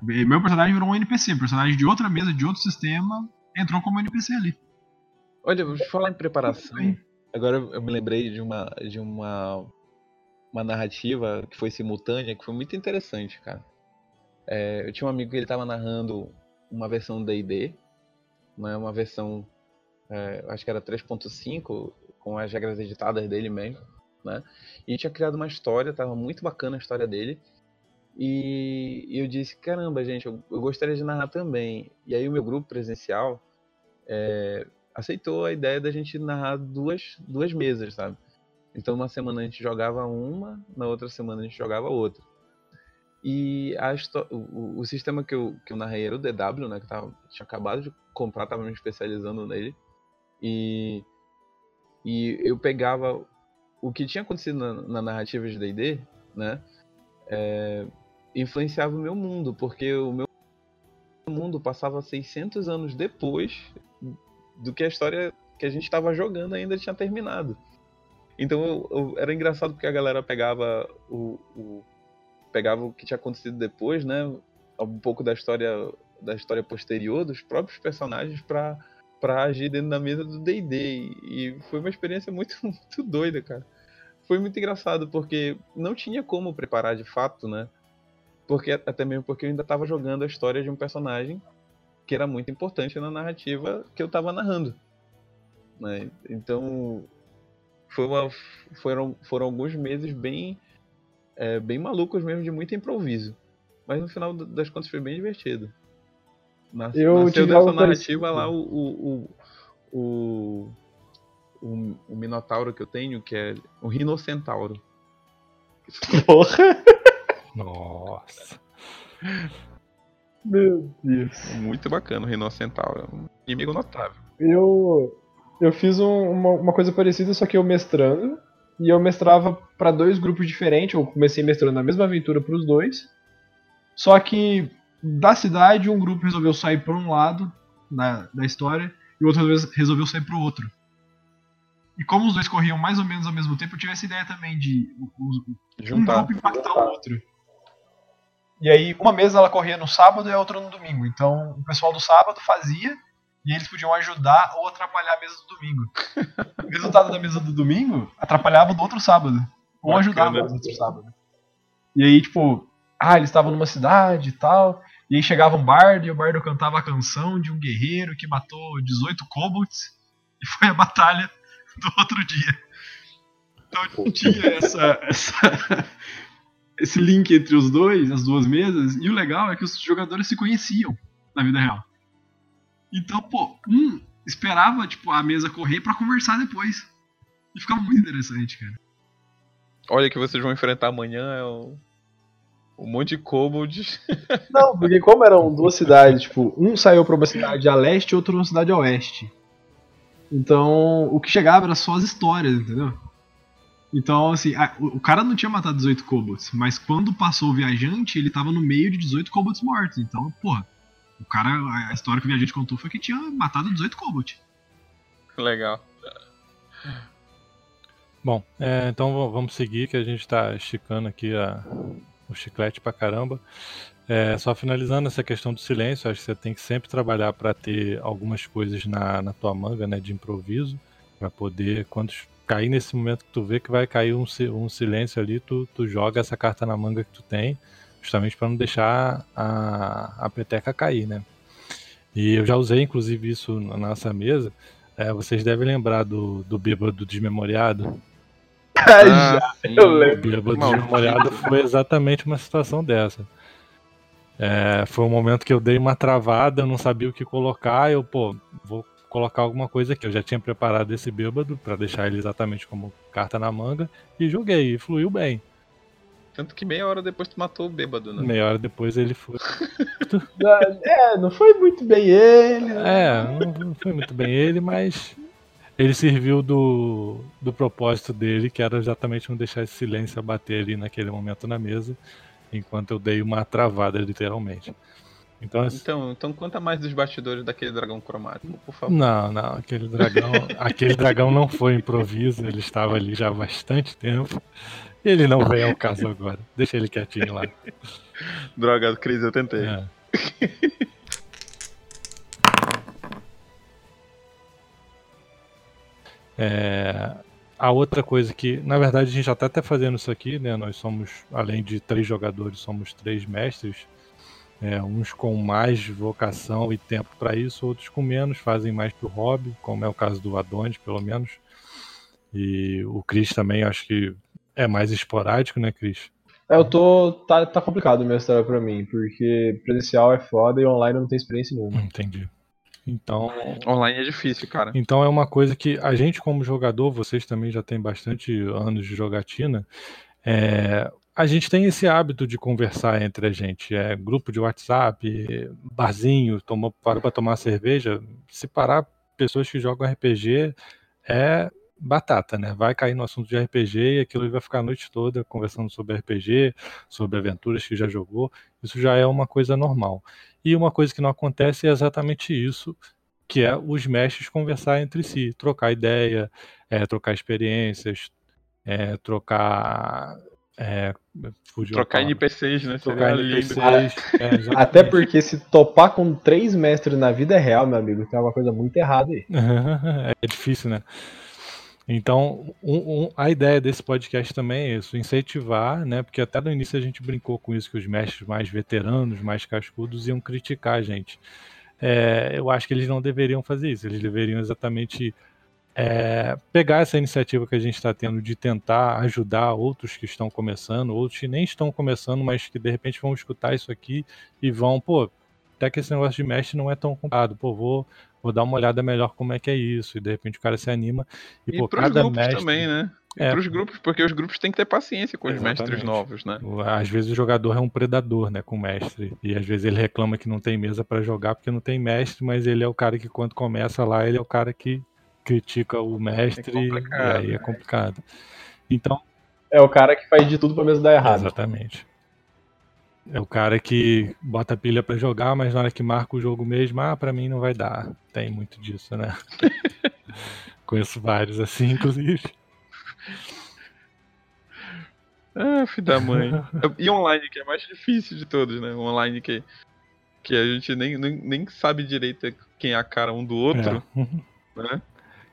Speaker 3: Meu personagem virou um NPC, um personagem de outra mesa, de outro sistema, entrou como NPC ali.
Speaker 2: Olha, vou te falar em preparação. Agora eu me lembrei de uma de uma uma narrativa que foi simultânea, que foi muito interessante, cara. É, eu tinha um amigo que ele tava narrando uma versão do D&D, né, uma versão, é, acho que era 3.5, com as regras editadas dele mesmo, né? E tinha criado uma história, tava muito bacana a história dele. E, eu disse, caramba, gente, eu, gostaria de narrar também. E aí o meu grupo presencial é, aceitou a ideia da gente narrar duas, duas mesas, sabe? Então uma semana a gente jogava uma, na outra semana a gente jogava outra. E a o- o sistema que eu, que eu narrei era o DW, né? Que tava, tinha acabado de comprar, tava me especializando nele. E, e eu pegava o que tinha acontecido na, na narrativa de D&D, né? é, influenciava o meu mundo, porque o meu mundo passava 600 anos depois do que a história que a gente estava jogando ainda tinha terminado. Então eu- eu- era engraçado porque a galera pegava o, o- pegava o que tinha acontecido depois, né? Um pouco da história da história posterior dos próprios personagens para para agir dentro da mesa do D&D e foi uma experiência muito muito doida, cara. Foi muito engraçado porque não tinha como preparar de fato, né? Porque até mesmo porque eu ainda estava jogando a história de um personagem que era muito importante na narrativa que eu estava narrando. né? Então foi uma, foram, foram alguns meses bem, é, bem malucos mesmo, de muito improviso. Mas no final das contas foi bem divertido. Nas,
Speaker 3: Eu
Speaker 2: nasceu dessa narrativa
Speaker 3: parecido.
Speaker 2: lá o, o, o, o, o, o Minotauro que eu tenho, que é o Rinocentauro.
Speaker 3: Porra.
Speaker 1: Nossa.
Speaker 3: Meu Deus.
Speaker 2: Muito bacana o Rinocentauro. É um inimigo notável.
Speaker 3: Eu, eu fiz um- uma, uma coisa parecida, só que eu mestrando. E eu mestrava pra dois grupos diferentes. Eu comecei mestrando a mesma aventura pros dois. Só que da cidade, um grupo resolveu sair pra um lado da, da história e o outro resolveu- sair pro outro. E como os dois corriam mais ou menos ao mesmo tempo, eu tive essa ideia também de o- o- um
Speaker 2: Juntar.
Speaker 3: grupo impactar o outro. E aí, uma mesa ela corria no sábado e a outra no domingo. Então, o pessoal do sábado fazia e eles podiam ajudar ou atrapalhar a mesa do domingo. o resultado da mesa do domingo atrapalhava do outro sábado. Ou
Speaker 2: Bacana.
Speaker 3: ajudava o outro sábado. E aí, tipo, ah, eles estavam numa cidade e tal. E aí chegava um bardo e o bardo cantava a canção de um guerreiro que matou 18 kobolds. E foi a batalha do outro dia. Então tinha essa, essa- esse link entre os dois, as duas mesas, e o legal é que os jogadores se conheciam na vida real. Então, pô, um esperava tipo, a mesa correr pra conversar depois. E ficava muito interessante, cara.
Speaker 2: Olha que vocês vão enfrentar amanhã é um, um monte de kobolds.
Speaker 3: Não, porque como eram duas cidades, tipo, um saiu pra uma cidade a leste e outro uma cidade a oeste. Então, o que chegava era só as histórias, entendeu? Então, assim, a, o, o, cara não tinha matado 18 kobolds, mas quando passou o viajante, ele tava no meio de 18 kobolds mortos. Então, porra, o cara, a história que o viajante contou foi que tinha matado 18 kobolds.
Speaker 2: Legal.
Speaker 1: Bom, é, então vamos seguir, que a gente está esticando aqui a, o chiclete pra caramba. É, só finalizando essa questão do silêncio, acho que você tem que sempre trabalhar para ter algumas coisas na, na tua manga, né, de improviso, para poder, quando cair nesse momento que tu vê que vai cair um, um silêncio ali, tu, tu joga essa carta na manga que tu tem, justamente para não deixar a, a peteca cair, né. E eu já usei, inclusive, isso na nossa mesa. É, vocês devem lembrar do, do bêbado desmemoriado.
Speaker 3: Ah, já, eu lembro.
Speaker 1: O bêbado desmemoriado foi exatamente uma situação dessa. É, foi um momento que eu dei uma travada, eu não sabia o que colocar, eu, pô, vou colocar alguma coisa aqui. Eu já tinha preparado esse bêbado para deixar ele exatamente como carta na manga e joguei, e fluiu bem.
Speaker 2: Tanto que meia hora depois tu matou o bêbado, né?
Speaker 1: Meia hora depois ele foi.
Speaker 3: é, não foi muito bem ele.
Speaker 1: Né? É, não foi muito bem ele, mas ele serviu do, do propósito dele, que era exatamente não deixar esse silêncio abater ali naquele momento na mesa, enquanto eu dei uma travada, literalmente.
Speaker 2: Então, então, então conta mais dos bastidores daquele dragão cromático, por favor.
Speaker 1: Não, não, aquele dragão, aquele dragão não foi improviso, ele estava ali já há bastante tempo. Ele não vem ao caso agora. Deixa ele quietinho lá.
Speaker 2: Droga, Cris, eu tentei. É.
Speaker 1: É, a outra coisa que, na verdade, a gente já está até fazendo isso aqui, né? Nós somos, além de três jogadores, somos três mestres. É, uns com mais vocação e tempo para isso, outros com menos, fazem mais pro hobby, como é o caso do Adonis, pelo menos. E o Chris também, acho que é mais esporádico, né, Cris?
Speaker 3: É, eu tô. Tá, tá complicado minha história pra mim, porque presencial é foda e online não tem experiência nenhuma.
Speaker 1: Entendi. Então.
Speaker 2: Online é difícil, cara.
Speaker 1: Então é uma coisa que a gente, como jogador, vocês também já têm bastante anos de jogatina. É, a gente tem esse hábito de conversar entre a gente. É grupo de WhatsApp, barzinho, tomou, parou pra tomar cerveja. Se parar pessoas que jogam RPG é batata, né? Vai cair no assunto de RPG e aquilo vai ficar a noite toda conversando sobre RPG, sobre aventuras que já jogou. Isso já é uma coisa normal. E uma coisa que não acontece é exatamente isso, que é os mestres conversar entre si, trocar ideia, é, trocar experiências, é, trocar é,
Speaker 2: trocar NPCs, né?
Speaker 1: Trocar NPCs.
Speaker 3: É, Até porque se topar com três mestres na vida real, meu amigo, tem alguma coisa muito errada aí.
Speaker 1: é difícil, né? Então, um, um, a ideia desse podcast também é isso, incentivar, né? Porque até no início a gente brincou com isso, que os mestres mais veteranos, mais cascudos, iam criticar a gente. É, eu acho que eles não deveriam fazer isso, eles deveriam exatamente é, pegar essa iniciativa que a gente está tendo de tentar ajudar outros que estão começando, outros que nem estão começando, mas que de repente vão escutar isso aqui e vão, pô, até que esse negócio de mestre não é tão complicado, pô, vou vou dar uma olhada melhor como é que é isso. E de repente o cara se anima. E,
Speaker 2: e pô, cada grupos mestre... também, né? É. Para os grupos, porque os grupos têm que ter paciência com Exatamente. os mestres novos, né?
Speaker 1: Às vezes o jogador é um predador, né, com o mestre. E às vezes ele reclama que não tem mesa para jogar porque não tem mestre, mas ele é o cara que quando começa lá, ele é o cara que critica o mestre é e aí é complicado. Então,
Speaker 3: é o cara que faz de tudo para mesa dar errado.
Speaker 1: Exatamente. É o cara que bota a pilha para jogar, mas na hora que marca o jogo mesmo, ah, pra mim não vai dar. Tem muito disso, né? Conheço vários assim, inclusive.
Speaker 2: Ah, filho da mãe. E online, que é mais difícil de todos, né? Online que, que a gente nem, nem, nem sabe direito quem é a cara um do outro. É. Né?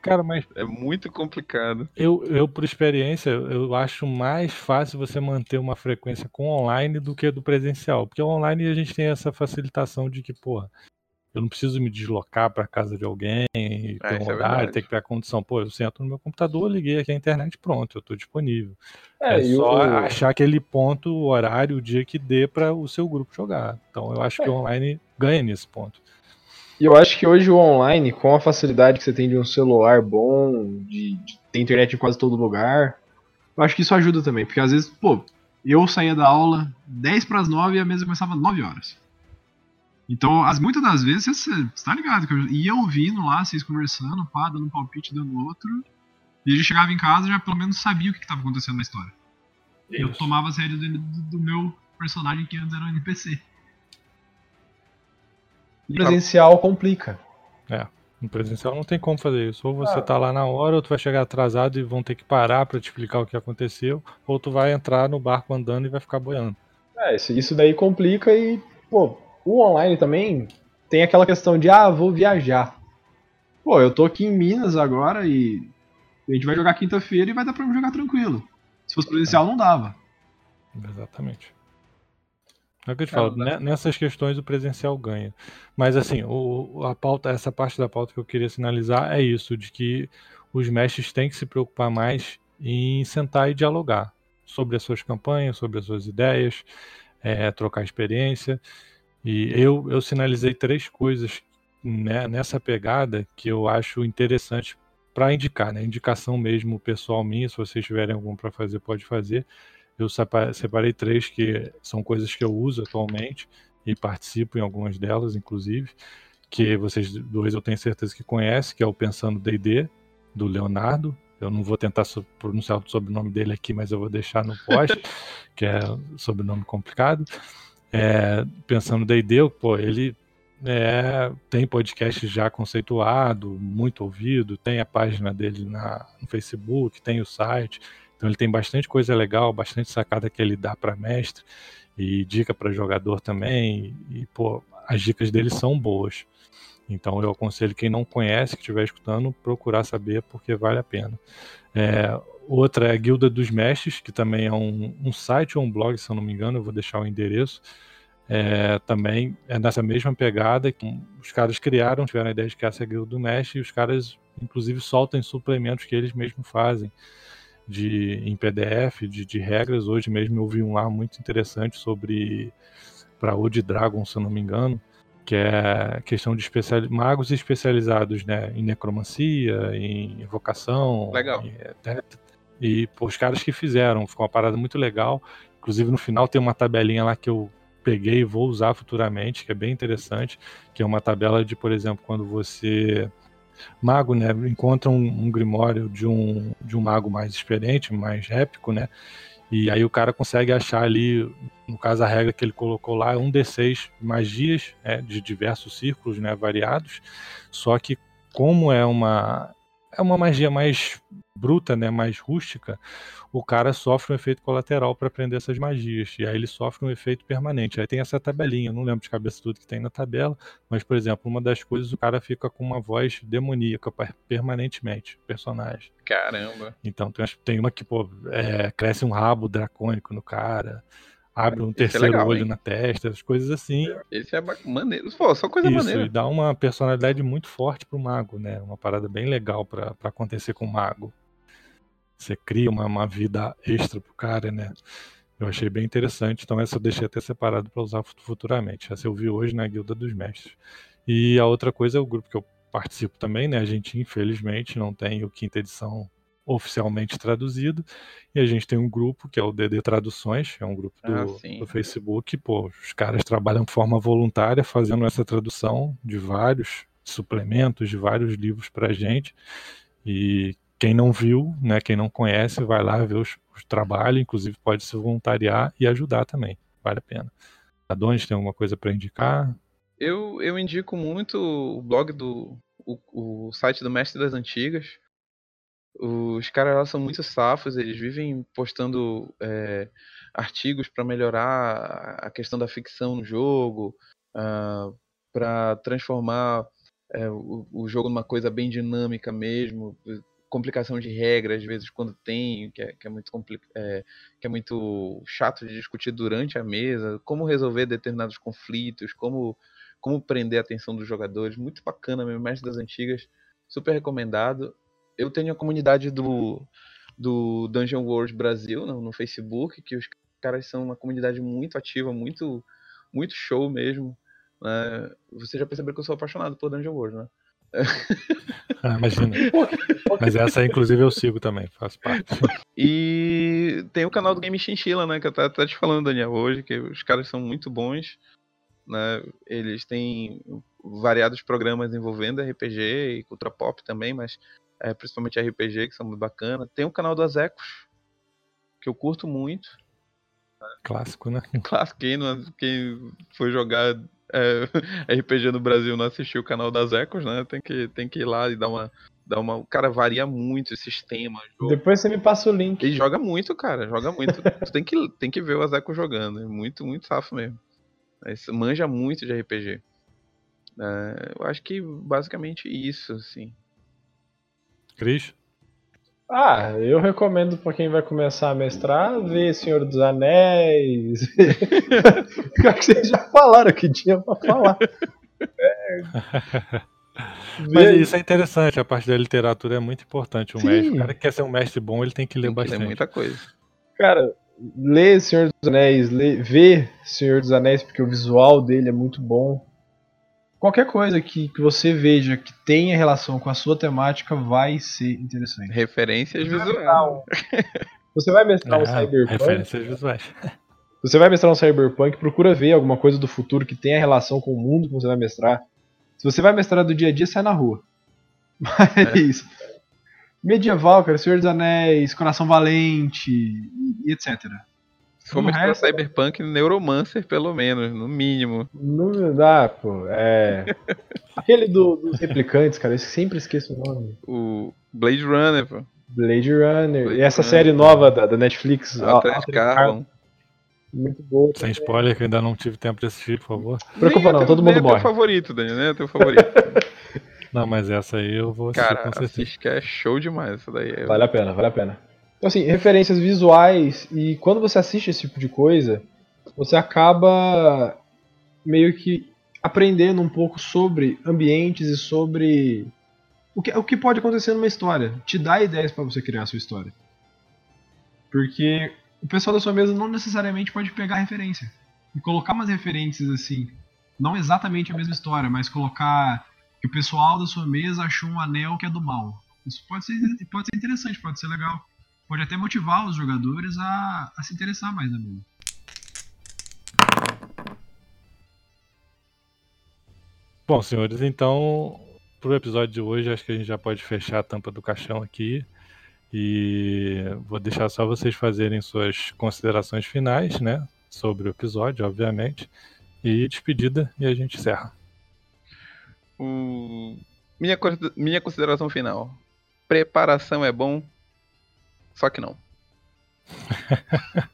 Speaker 1: Cara, mas.
Speaker 2: É muito complicado.
Speaker 1: Eu, eu, por experiência, eu acho mais fácil você manter uma frequência com online do que do presencial. Porque online a gente tem essa facilitação de que, porra, eu não preciso me deslocar para casa de alguém, ter ah, um é horário, é ter que ter a condição. Pô, eu sento no meu computador, liguei aqui a internet, pronto, eu estou disponível. É, é só eu... achar aquele ponto, o horário, o dia que dê para o seu grupo jogar. Então eu acho é. que o online ganha nesse ponto.
Speaker 3: E eu acho que hoje o online, com a facilidade que você tem de um celular bom, de, de ter internet em quase todo lugar, eu acho que isso ajuda também. Porque às vezes, pô, eu saía da aula 10 para as 9 e a mesa começava 9 horas. Então, as, muitas das vezes, você, você tá ligado, que eu ia ouvindo lá, vocês conversando, pá, dando um palpite, dando outro, e a gente chegava em casa já pelo menos sabia o que estava acontecendo na história. Isso. Eu tomava a sério do, do, meu personagem que antes era um NPC. Presencial complica.
Speaker 1: É. No presencial não tem como fazer isso. Ou você ah. tá lá na hora, ou tu vai chegar atrasado e vão ter que parar para te explicar o que aconteceu, ou tu vai entrar no barco andando e vai ficar boiando.
Speaker 3: É, isso daí complica e, pô, o online também tem aquela questão de, ah, vou viajar. Pô, eu tô aqui em Minas agora e a gente vai jogar quinta-feira e vai dar pra jogar tranquilo. Se fosse presencial, não dava.
Speaker 1: Exatamente. É o que eu te falo, né? nessas questões o presencial ganha. Mas assim, o, a pauta, essa parte da pauta que eu queria sinalizar é isso, de que os mestres têm que se preocupar mais em sentar e dialogar sobre as suas campanhas, sobre as suas ideias, é, trocar experiência. E eu, eu sinalizei três coisas né, nessa pegada que eu acho interessante para indicar, né? Indicação mesmo pessoal minha, se vocês tiverem algum para fazer, pode fazer. Eu separei três que são coisas que eu uso atualmente e participo em algumas delas, inclusive, que vocês dois eu tenho certeza que conhecem, que é o Pensando D&D, do Leonardo. Eu não vou tentar pronunciar o sobrenome dele aqui, mas eu vou deixar no post, que é sobrenome complicado. É, pensando D&D, pô, ele é, tem podcast já conceituado, muito ouvido, tem a página dele na, no Facebook, tem o site, então ele tem bastante coisa legal, bastante sacada que ele dá para mestre e dica para jogador também, e pô, as dicas dele são boas. Então eu aconselho quem não conhece, que estiver escutando, procurar saber porque vale a pena. É, outra é a Guilda dos Mestres, que também é um, um site ou um blog, se eu não me engano, eu vou deixar o endereço é, também é nessa mesma pegada que os caras criaram, tiveram a ideia de que essa a guilda do Mesh, e os caras, inclusive, soltam suplementos que eles mesmos fazem de, em PDF, de, de regras. Hoje mesmo eu vi um lá muito interessante sobre para Old Dragon, se eu não me engano, que é questão de especial, magos especializados né, em necromancia, em evocação.
Speaker 2: Legal.
Speaker 1: E, e pô, os caras que fizeram, ficou uma parada muito legal. Inclusive no final tem uma tabelinha lá que eu peguei e vou usar futuramente, que é bem interessante, que é uma tabela de, por exemplo, quando você mago, né, encontra um, um grimório de um de um mago mais experiente, mais épico, né? E aí o cara consegue achar ali, no caso a regra que ele colocou lá, um D6 magias né, de diversos círculos, né, variados. Só que como é uma é uma magia mais bruta, né, mais rústica, o cara sofre um efeito colateral para aprender essas magias. E aí ele sofre um efeito permanente. Aí tem essa tabelinha, eu não lembro de cabeça tudo que tem na tabela, mas, por exemplo, uma das coisas, o cara fica com uma voz demoníaca permanentemente, personagem.
Speaker 2: Caramba.
Speaker 1: Então tem, tem uma que, pô, é, cresce um rabo dracônico no cara abre um Esse é terceiro é legal, olho hein? na testa, as coisas assim.
Speaker 2: Esse é maneiro. Pô, só coisa
Speaker 1: Isso,
Speaker 2: maneira.
Speaker 1: E dá uma personalidade muito forte pro mago, né? Uma parada bem legal para acontecer com o mago. Você cria uma, uma vida extra pro cara, né? Eu achei bem interessante, então essa eu deixei até separado para usar futuramente. Essa eu vi hoje na Guilda dos Mestres. E a outra coisa é o grupo que eu participo também, né? A gente infelizmente não tem o quinta edição oficialmente traduzido. E a gente tem um grupo que é o DD Traduções, é um grupo do, ah, do, Facebook. Pô, os caras trabalham de forma voluntária fazendo essa tradução de vários suplementos, de vários livros para gente. E quem não viu, né, quem não conhece, vai lá ver os, os trabalhos, inclusive pode se voluntariar e ajudar também. Vale a pena. Adonis, tem alguma coisa para indicar?
Speaker 2: Eu, eu indico muito o blog do o, o site do Mestre das Antigas, os caras lá são muito safos, eles vivem postando é, artigos para melhorar a questão da ficção no jogo, uh, ah, para transformar é, o, o, jogo numa coisa bem dinâmica mesmo, complicação de regras às vezes quando tem, que é, que é muito é, que é muito chato de discutir durante a mesa, como resolver determinados conflitos, como como prender a atenção dos jogadores, muito bacana mesmo, mestre das antigas, super recomendado eu tenho a comunidade do, do Dungeon World Brasil no, no, Facebook, que os caras são uma comunidade muito ativa, muito, muito show mesmo. Né? Você já percebeu que eu sou apaixonado por Dungeon World, né?
Speaker 1: Ah, imagina. Mas essa, inclusive, eu sigo também, faz parte.
Speaker 2: E tem o canal do Game Chinchilla, né? Que eu tava te falando, Daniel, hoje, que os caras são muito bons. né? Eles têm variados programas envolvendo RPG e cultura pop também, mas é, principalmente RPG, que são muito bacanas. Tem o canal das Ecos, que eu curto muito.
Speaker 1: Clássico, né?
Speaker 2: Clássico, quem, não, quem foi jogar é, RPG no Brasil não assistiu o canal das Ecos, né? Tem que, tem que ir lá e dar uma, dar uma. O cara varia muito esses temas. Jogo.
Speaker 3: Depois você me passa o link.
Speaker 2: Ele joga muito, cara. Joga muito. tu tem que, tem que ver o Azeco jogando. É muito, muito safo mesmo. Esse, manja muito de RPG. É, eu acho que basicamente isso, assim.
Speaker 1: Cris?
Speaker 3: Ah, eu recomendo para quem vai começar a mestrar ver Senhor dos Anéis. Pior que vocês já falaram que tinha pra falar. É.
Speaker 1: Mas isso é interessante, a parte da literatura é muito importante. O, mestre, o cara que quer ser um mestre bom, ele tem que ler tem bastante.
Speaker 2: Que ler muita coisa.
Speaker 3: Cara, lê Senhor dos Anéis, lê, vê Senhor dos Anéis, porque o visual dele é muito bom qualquer coisa que, que você veja que tenha relação com a sua temática vai ser interessante.
Speaker 2: Referências visuais.
Speaker 3: Você vai mestrar um ah, cyberpunk.
Speaker 1: Referências visuais.
Speaker 3: Você vai mestrar um cyberpunk, procura ver alguma coisa do futuro que tenha relação com o mundo que você vai mestrar. Se você vai mestrar do dia a dia, sai na rua. Mas é. isso. Medieval, cara, Senhor dos Anéis, Coração Valente e etc.
Speaker 2: Se for mestrar Cyberpunk, Neuromancer, pelo menos, no mínimo.
Speaker 3: Não dá, pô. É. Aquele do, dos replicantes, cara, eu sempre esqueço o nome.
Speaker 2: O Blade Runner, pô.
Speaker 3: Blade Runner. Blade e essa Runner. série nova da, da Netflix,
Speaker 2: Altered Carbon.
Speaker 3: Muito boa.
Speaker 1: Sem spoiler, que eu ainda não tive tempo de assistir, por favor.
Speaker 3: Preocupa não, todo mundo
Speaker 2: é
Speaker 3: morre.
Speaker 2: É teu favorito, Daniel, né? É teu favorito.
Speaker 1: não, mas essa aí eu vou
Speaker 2: assistir Cara, com certeza. assiste que é show demais essa daí. É
Speaker 3: vale a pena, vale a pena. Então, assim, referências visuais, e quando você assiste esse tipo de coisa, você acaba meio que aprendendo um pouco sobre ambientes e sobre o que, o que pode acontecer numa história. Te dá ideias para você criar a sua história. Porque o pessoal da sua mesa não necessariamente pode pegar referência. E colocar umas referências assim, não exatamente a mesma história, mas colocar que o pessoal da sua mesa achou um anel que é do mal. Isso pode ser, pode ser interessante, pode ser legal pode até motivar os jogadores a, a se interessar mais na mesa.
Speaker 1: Bom, senhores, então, para o episódio de hoje, acho que a gente já pode fechar a tampa do caixão aqui. E vou deixar só vocês fazerem suas considerações finais, né? Sobre o episódio, obviamente. E despedida, e a gente encerra.
Speaker 2: O... Minha, minha consideração final. Preparação é bom, só que não.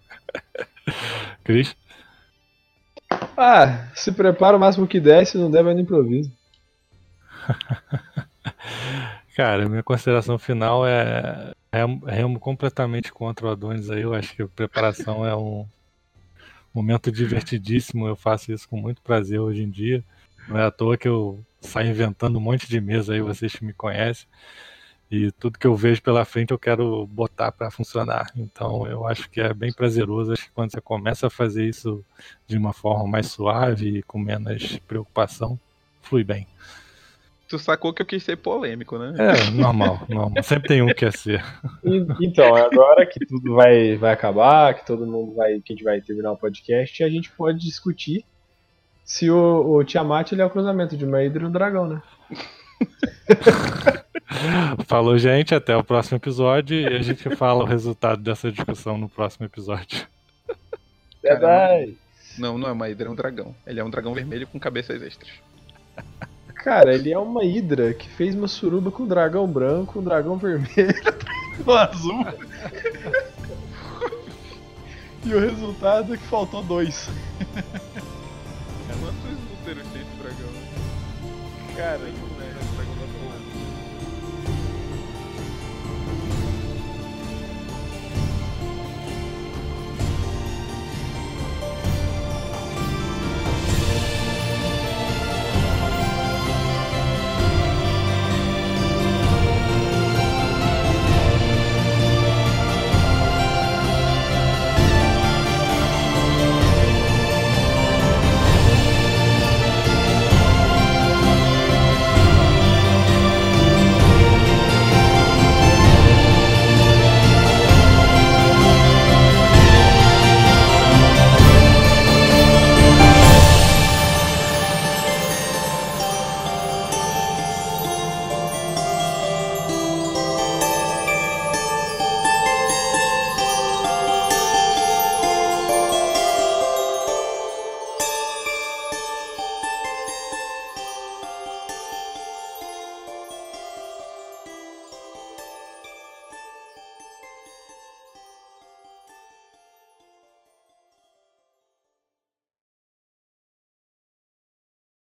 Speaker 1: Cris?
Speaker 3: Ah, se prepara o máximo que der, se não der, vai no improviso.
Speaker 1: Cara, minha consideração final é remo completamente contra o Adonis aí. Eu acho que a preparação é um momento divertidíssimo. Eu faço isso com muito prazer hoje em dia. Não é à toa que eu saio inventando um monte de mesa aí, vocês que me conhecem. E tudo que eu vejo pela frente eu quero botar para funcionar. Então eu acho que é bem prazeroso. Acho que quando você começa a fazer isso de uma forma mais suave e com menos preocupação, flui bem.
Speaker 2: Tu sacou que eu quis ser polêmico, né?
Speaker 1: É, normal, normal. Sempre tem um que quer ser.
Speaker 3: Então, agora que tudo vai, vai acabar, que todo mundo vai. que a gente vai terminar o podcast, a gente pode discutir se o, o Tiamat ele é o cruzamento de uma Hidra e um dragão, né?
Speaker 1: Falou, gente. Até o próximo episódio e a gente fala o resultado dessa discussão no próximo episódio.
Speaker 3: Verdade.
Speaker 2: Não, não é uma hidra, é um dragão. Ele é um dragão vermelho com cabeças extras.
Speaker 3: Cara, ele é uma hidra que fez uma suruba com um dragão branco, um dragão vermelho, um azul. e o resultado é que faltou dois.
Speaker 2: Quantos úteros tem esse dragão?
Speaker 3: Cara,